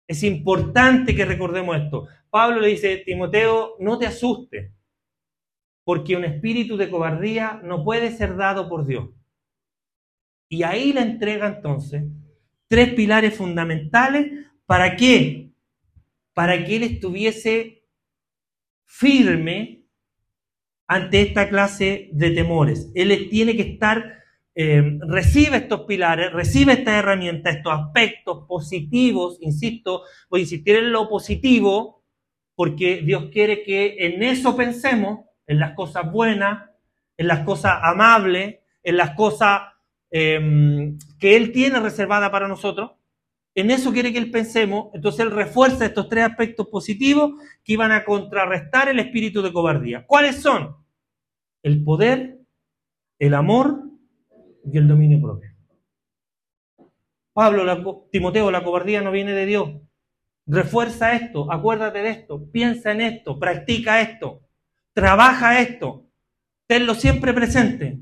Es importante que recordemos esto. Pablo le dice, Timoteo, no te asustes, porque un espíritu de cobardía no puede ser dado por Dios. Y ahí le entrega entonces tres pilares fundamentales para qué? Para que él estuviese firme ante esta clase de temores. Él tiene que estar eh, recibe estos pilares, recibe estas herramientas, estos aspectos positivos, insisto, voy a insistir en lo positivo, porque Dios quiere que en eso pensemos, en las cosas buenas, en las cosas amables, en las cosas em, que Él tiene reservada para nosotros. En eso quiere que Él pensemos, entonces Él refuerza estos tres aspectos positivos que iban a contrarrestar el espíritu de cobardía. ¿Cuáles son? El poder, el amor y el dominio propio. Pablo, Timoteo, la cobardía no viene de Dios. Refuerza esto, acuérdate de esto, piensa en esto, practica esto, trabaja esto, tenlo siempre presente.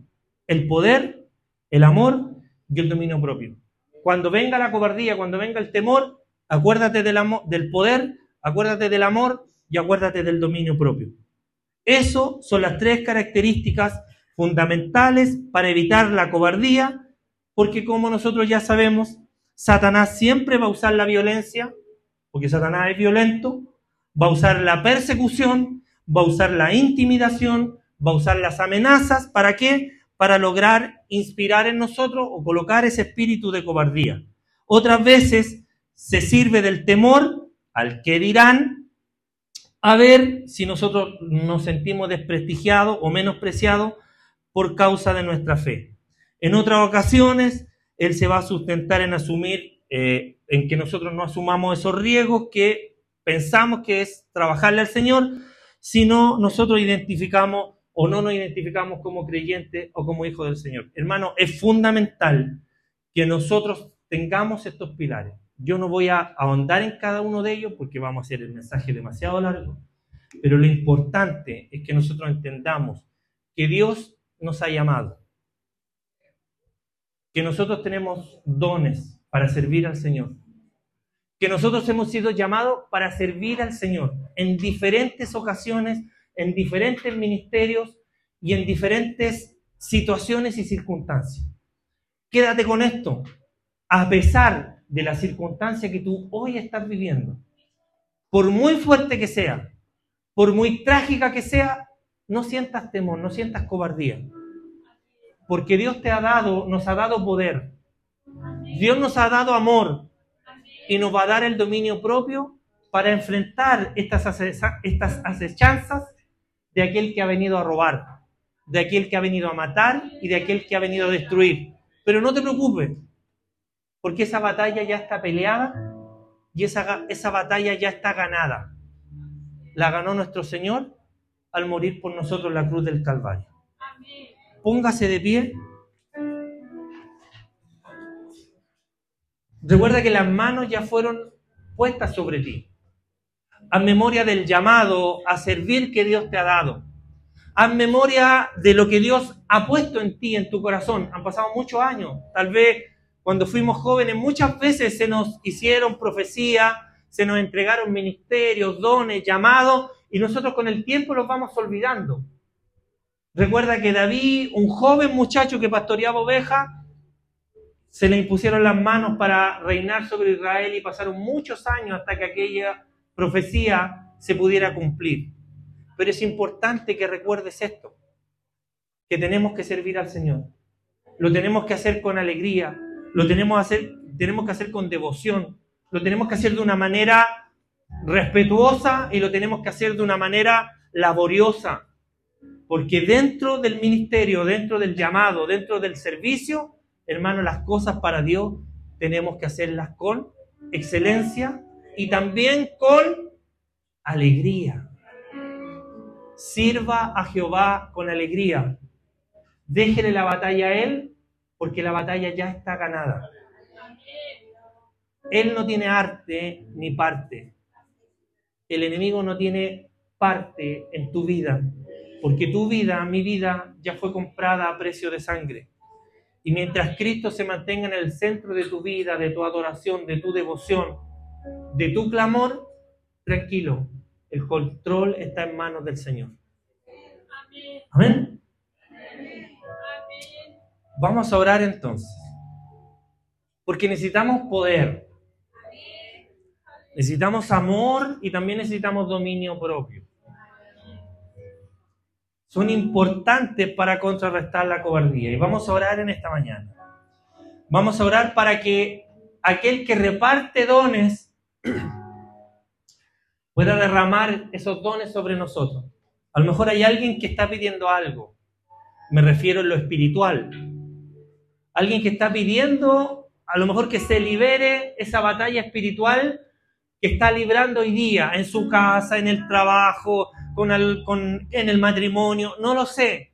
El poder, el amor y el dominio propio. Cuando venga la cobardía, cuando venga el temor, acuérdate del, amor, del poder, acuérdate del amor y acuérdate del dominio propio. Eso son las tres características fundamentales para evitar la cobardía, porque como nosotros ya sabemos, Satanás siempre va a usar la violencia, porque Satanás es violento, va a usar la persecución, va a usar la intimidación, va a usar las amenazas, ¿para qué? Para lograr inspirar en nosotros o colocar ese espíritu de cobardía. Otras veces se sirve del temor al que dirán, a ver si nosotros nos sentimos desprestigiados o menospreciados por causa de nuestra fe. En otras ocasiones, Él se va a sustentar en asumir, eh, en que nosotros no asumamos esos riesgos que pensamos que es trabajarle al Señor, sino nosotros identificamos o no nos identificamos como creyentes o como hijos del Señor. Hermano, es fundamental que nosotros tengamos estos pilares. Yo no voy a ahondar en cada uno de ellos porque vamos a hacer el mensaje demasiado largo, pero lo importante es que nosotros entendamos que Dios nos ha llamado. Que nosotros tenemos dones para servir al Señor. Que nosotros hemos sido llamados para servir al Señor en diferentes ocasiones, en diferentes ministerios y en diferentes situaciones y circunstancias. Quédate con esto. A pesar de la circunstancia que tú hoy estás viviendo, por muy fuerte que sea, por muy trágica que sea, no sientas temor, no sientas cobardía. Porque Dios te ha dado, nos ha dado poder. Dios nos ha dado amor y nos va a dar el dominio propio para enfrentar estas, estas de aquel que ha venido a robar, de aquel que ha venido a matar y de aquel que ha venido a destruir. Pero no te preocupes, porque esa batalla ya está peleada y esa, esa batalla ya está ganada. La ganó nuestro Señor al morir por nosotros la cruz del Calvario. Póngase de pie. Recuerda que las manos ya fueron puestas sobre ti. Haz memoria del llamado a servir que Dios te ha dado. Haz memoria de lo que Dios ha puesto en ti, en tu corazón. Han pasado muchos años. Tal vez cuando fuimos jóvenes muchas veces se nos hicieron profecías, se nos entregaron ministerios, dones, llamados, y nosotros con el tiempo los vamos olvidando. Recuerda que David, un joven muchacho que pastoreaba ovejas, se le impusieron las manos para reinar sobre Israel y pasaron muchos años hasta que aquella profecía se pudiera cumplir. Pero es importante que recuerdes esto, que tenemos que servir al Señor. Lo tenemos que hacer con alegría, lo tenemos, que hacer, tenemos que hacer con devoción, lo tenemos que hacer de una manera respetuosa y lo tenemos que hacer de una manera laboriosa. Porque dentro del ministerio, dentro del llamado, dentro del servicio, hermano, las cosas para Dios tenemos que hacerlas con excelencia y también con alegría. Sirva a Jehová con alegría. Déjele la batalla a Él, porque la batalla ya está ganada. Él no tiene arte ni parte. El enemigo no tiene parte en tu vida, porque tu vida, mi vida, ya fue comprada a precio de sangre. Y mientras Cristo se mantenga en el centro de tu vida, de tu adoración, de tu devoción, de tu clamor, tranquilo, el control está en manos del Señor. Amén. Vamos a orar entonces. Porque necesitamos poder. Necesitamos amor y también necesitamos dominio propio. Son importantes para contrarrestar la cobardía. Y vamos a orar en esta mañana. Vamos a orar para que aquel que reparte dones pueda derramar esos dones sobre nosotros. A lo mejor hay alguien que está pidiendo algo. Me refiero en lo espiritual. Alguien que está pidiendo a lo mejor que se libere esa batalla espiritual que está librando hoy día en su casa, en el trabajo, con en el matrimonio, no lo sé.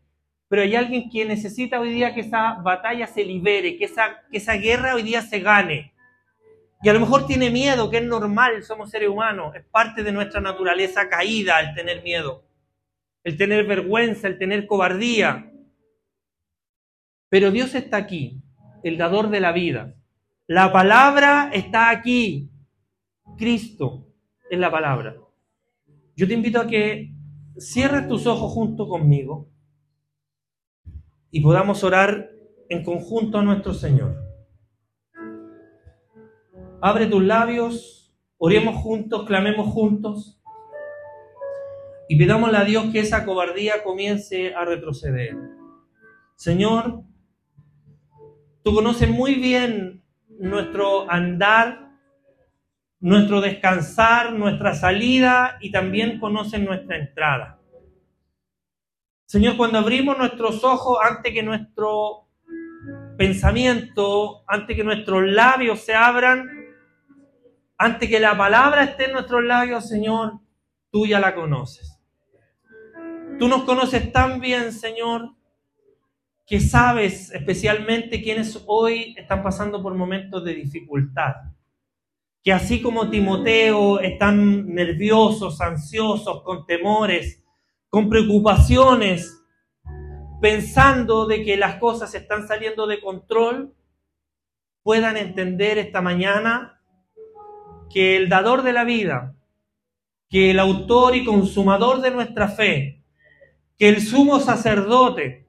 Pero hay alguien que necesita hoy día que esa batalla se libere, que esa, que esa guerra hoy día se gane. Y a lo mejor tiene miedo, que es normal, somos seres humanos, es parte de nuestra naturaleza caída el tener miedo, el tener vergüenza, el tener cobardía. Pero Dios está aquí, el dador de la vida. La palabra está aquí, Cristo es la palabra. Yo te invito a que cierres tus ojos junto conmigo y podamos orar en conjunto a nuestro Señor. Abre tus labios, oremos juntos, clamemos juntos y pidámosle a Dios que esa cobardía comience a retroceder. Señor, tú conoces muy bien nuestro andar nuestro descansar, nuestra salida y también conocen nuestra entrada. Señor, cuando abrimos nuestros ojos antes que nuestro pensamiento, antes que nuestros labios se abran, antes que la palabra esté en nuestros labios, Señor, tú ya la conoces. Tú nos conoces tan bien, Señor, que sabes especialmente quienes hoy están pasando por momentos de dificultad que así como Timoteo están nerviosos, ansiosos, con temores, con preocupaciones, pensando de que las cosas están saliendo de control, puedan entender esta mañana que el dador de la vida, que el autor y consumador de nuestra fe, que el sumo sacerdote,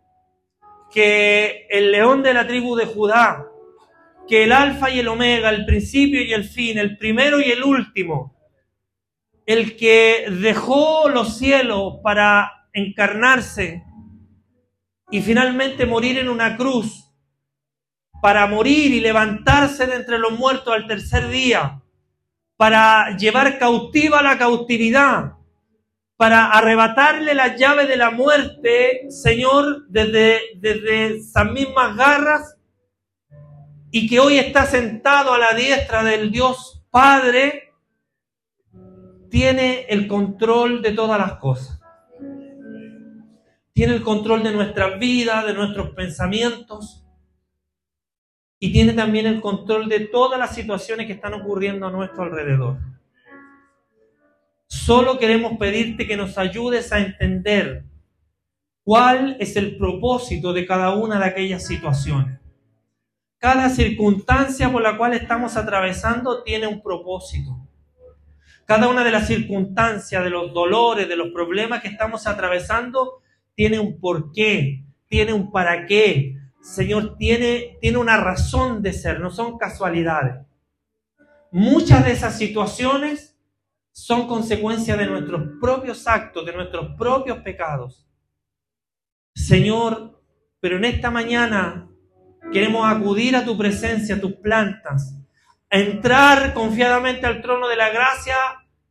que el león de la tribu de Judá, que el alfa y el omega, el principio y el fin, el primero y el último, el que dejó los cielos para encarnarse y finalmente morir en una cruz, para morir y levantarse de entre los muertos al tercer día, para llevar cautiva la cautividad, para arrebatarle la llave de la muerte, Señor, desde, desde esas mismas garras, y que hoy está sentado a la diestra del Dios Padre, tiene el control de todas las cosas. Tiene el control de nuestras vidas, de nuestros pensamientos y tiene también el control de todas las situaciones que están ocurriendo a nuestro alrededor. Solo queremos pedirte que nos ayudes a entender cuál es el propósito de cada una de aquellas situaciones. Cada circunstancia por la cual estamos atravesando tiene un propósito. Cada una de las circunstancias, de los dolores, de los problemas que estamos atravesando, tiene un porqué, tiene un para qué. Señor, tiene, tiene una razón de ser, no son casualidades. Muchas de esas situaciones son consecuencia de nuestros propios actos, de nuestros propios pecados. Señor, pero en esta mañana queremos acudir a tu presencia, a tus plantas, entrar confiadamente al trono de la gracia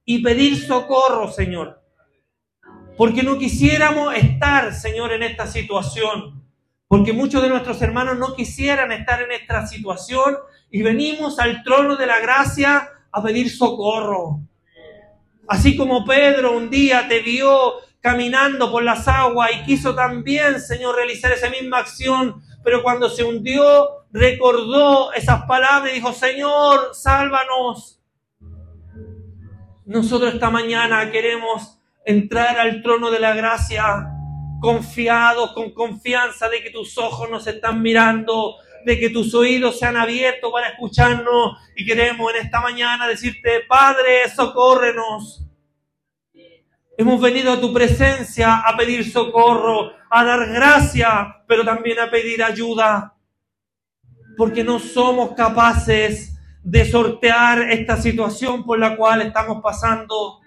y pedir socorro, Señor. Porque no quisiéramos estar, Señor, en esta situación. Porque muchos de nuestros hermanos no quisieran estar en esta situación y venimos al trono de la gracia a pedir socorro. Así como Pedro un día te vio caminando por las aguas y quiso también, Señor, realizar esa misma acción, pero cuando se hundió, recordó esas palabras y dijo, Señor, sálvanos. Nosotros esta mañana queremos entrar al trono de la gracia confiados, con confianza de que tus ojos nos están mirando, de que tus oídos se han abierto para escucharnos y queremos en esta mañana decirte, Padre, socórrenos. Hemos venido a tu presencia a pedir socorro, a dar gracia, pero también a pedir ayuda, porque no somos capaces de sortear esta situación por la cual estamos pasando.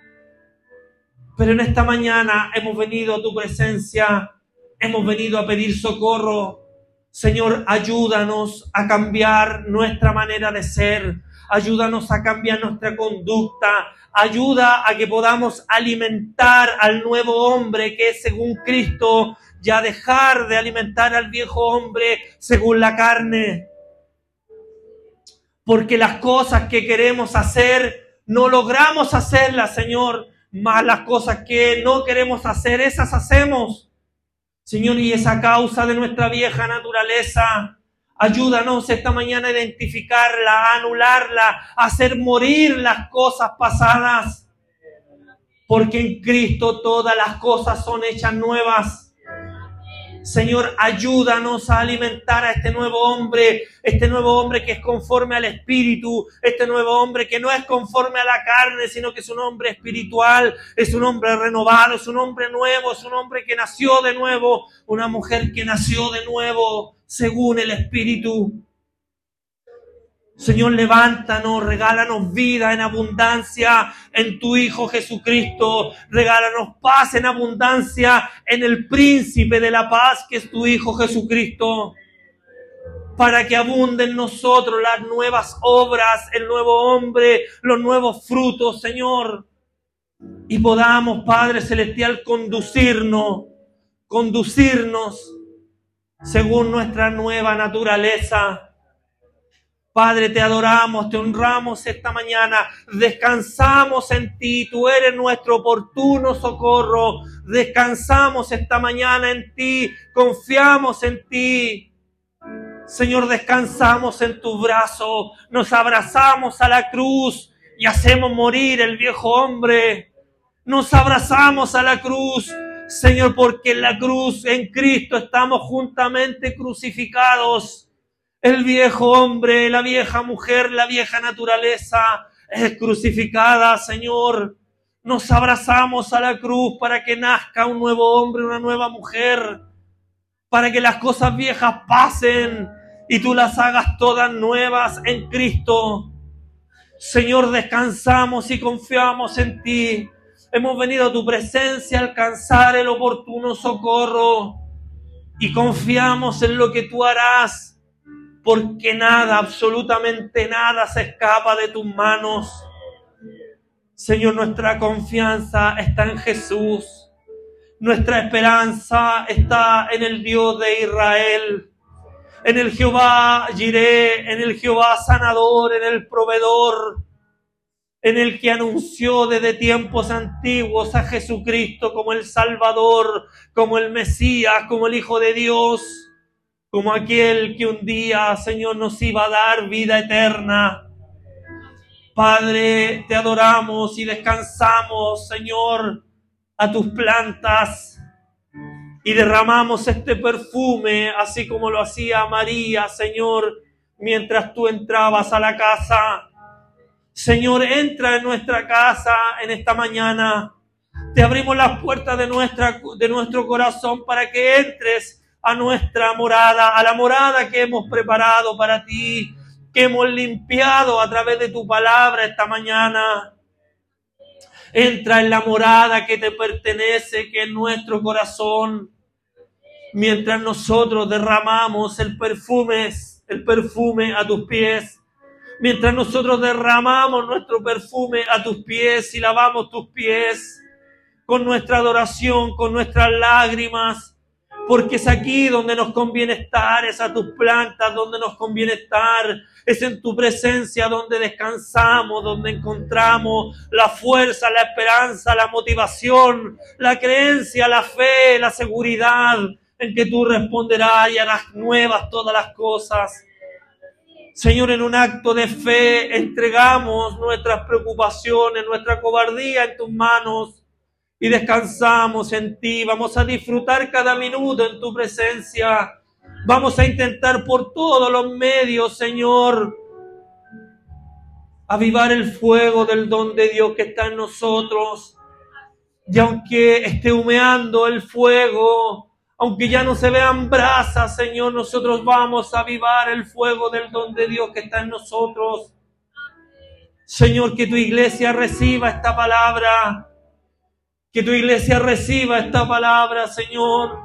Pero en esta mañana hemos venido a tu presencia, hemos venido a pedir socorro, Señor, ayúdanos a cambiar nuestra manera de ser, ayúdanos a cambiar nuestra conducta, ayuda a que podamos alimentar al nuevo hombre que es según Cristo, ya dejar de alimentar al viejo hombre según la carne. Porque las cosas que queremos hacer, no logramos hacerlas, Señor, más las cosas que no queremos hacer, esas hacemos. Señor, y esa causa de nuestra vieja naturaleza, ayúdanos esta mañana a identificarla, a anularla, a hacer morir las cosas pasadas. Porque en Cristo todas las cosas son hechas nuevas. Señor, ayúdanos a alimentar a este nuevo hombre, este nuevo hombre que es conforme al Espíritu, este nuevo hombre que no es conforme a la carne, sino que es un hombre espiritual, es un hombre renovado, es un hombre nuevo, es un hombre que nació de nuevo, una mujer que nació de nuevo según el Espíritu. Señor, levántanos, regálanos vida en abundancia en tu Hijo Jesucristo. Regálanos paz en abundancia en el príncipe de la paz que es tu Hijo Jesucristo. Para que abunden nosotros las nuevas obras, el nuevo hombre, los nuevos frutos, Señor. Y podamos, Padre Celestial, conducirnos, conducirnos según nuestra nueva naturaleza Padre, te adoramos, te honramos esta mañana, descansamos en ti, tú eres nuestro oportuno socorro, descansamos esta mañana en ti, confiamos en ti. Señor, descansamos en tu brazo, nos abrazamos a la cruz y hacemos morir el viejo hombre. Nos abrazamos a la cruz, Señor, porque en la cruz, en Cristo, estamos juntamente crucificados el viejo hombre, la vieja mujer, la vieja naturaleza es crucificada, Señor. Nos abrazamos a la cruz para que nazca un nuevo hombre, una nueva mujer, para que las cosas viejas pasen y tú las hagas todas nuevas en Cristo. Señor, descansamos y confiamos en ti. Hemos venido a tu presencia a alcanzar el oportuno socorro y confiamos en lo que tú harás porque nada, absolutamente nada se escapa de tus manos. Señor, nuestra confianza está en Jesús. Nuestra esperanza está en el Dios de Israel. en el Jehová Jiré, en el Jehová sanador, en el proveedor, en el que anunció desde tiempos antiguos a Jesucristo como el Salvador, como el Mesías, como el Hijo de Dios, como aquel que un día, Señor, nos iba a dar vida eterna. Padre, te adoramos y descansamos, Señor, a tus plantas y derramamos este perfume, así como lo hacía María, Señor, mientras tú entrabas a la casa. Señor, entra en nuestra casa en esta mañana. Te abrimos las puertas de, nuestra, de nuestro corazón para que entres a nuestra morada, a la morada que hemos preparado para ti, que hemos limpiado a través de tu palabra esta mañana. Entra en la morada que te pertenece, que es nuestro corazón. Mientras nosotros derramamos el perfume, el perfume a tus pies mientras nosotros derramamos nuestro perfume a tus pies y lavamos tus pies con nuestra adoración, con nuestras lágrimas, porque es aquí donde nos conviene estar, es a tus plantas donde nos conviene estar, es en tu presencia donde descansamos, donde encontramos la fuerza, la esperanza, la motivación, la creencia, la fe, la seguridad en que tú responderás y harás nuevas todas las cosas. Señor, en un acto de fe entregamos nuestras preocupaciones, nuestra cobardía en tus manos y descansamos en ti. Vamos a disfrutar cada minuto en tu presencia. Vamos a intentar por todos los medios, Señor, avivar el fuego del don de Dios que está en nosotros. Y aunque esté humeando el fuego, aunque ya no se vean brasas, Señor, nosotros vamos a avivar el fuego del don de Dios que está en nosotros. Señor, que tu iglesia reciba esta palabra. Que tu iglesia reciba esta palabra, Señor.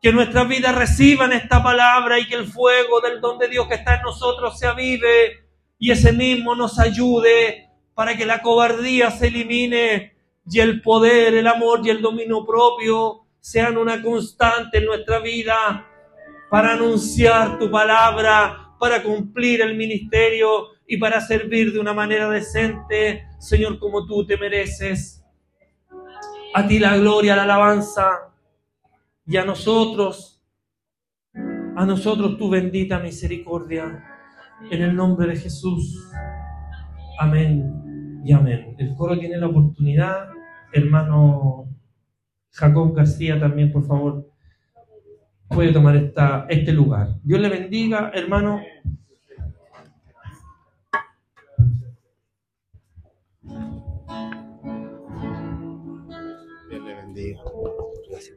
Que nuestras vidas reciban esta palabra y que el fuego del don de Dios que está en nosotros se avive y ese mismo nos ayude para que la cobardía se elimine y el poder, el amor y el dominio propio sean una constante en nuestra vida para anunciar tu palabra, para cumplir el ministerio y para servir de una manera decente, Señor, como tú te mereces. A ti la gloria, la alabanza y a nosotros, a nosotros tu bendita misericordia. En el nombre de Jesús. Amén y amén. El coro tiene la oportunidad, hermano Jacob García también, por favor, puede tomar esta, este lugar. Dios le bendiga, hermano. bendiga. Gracias.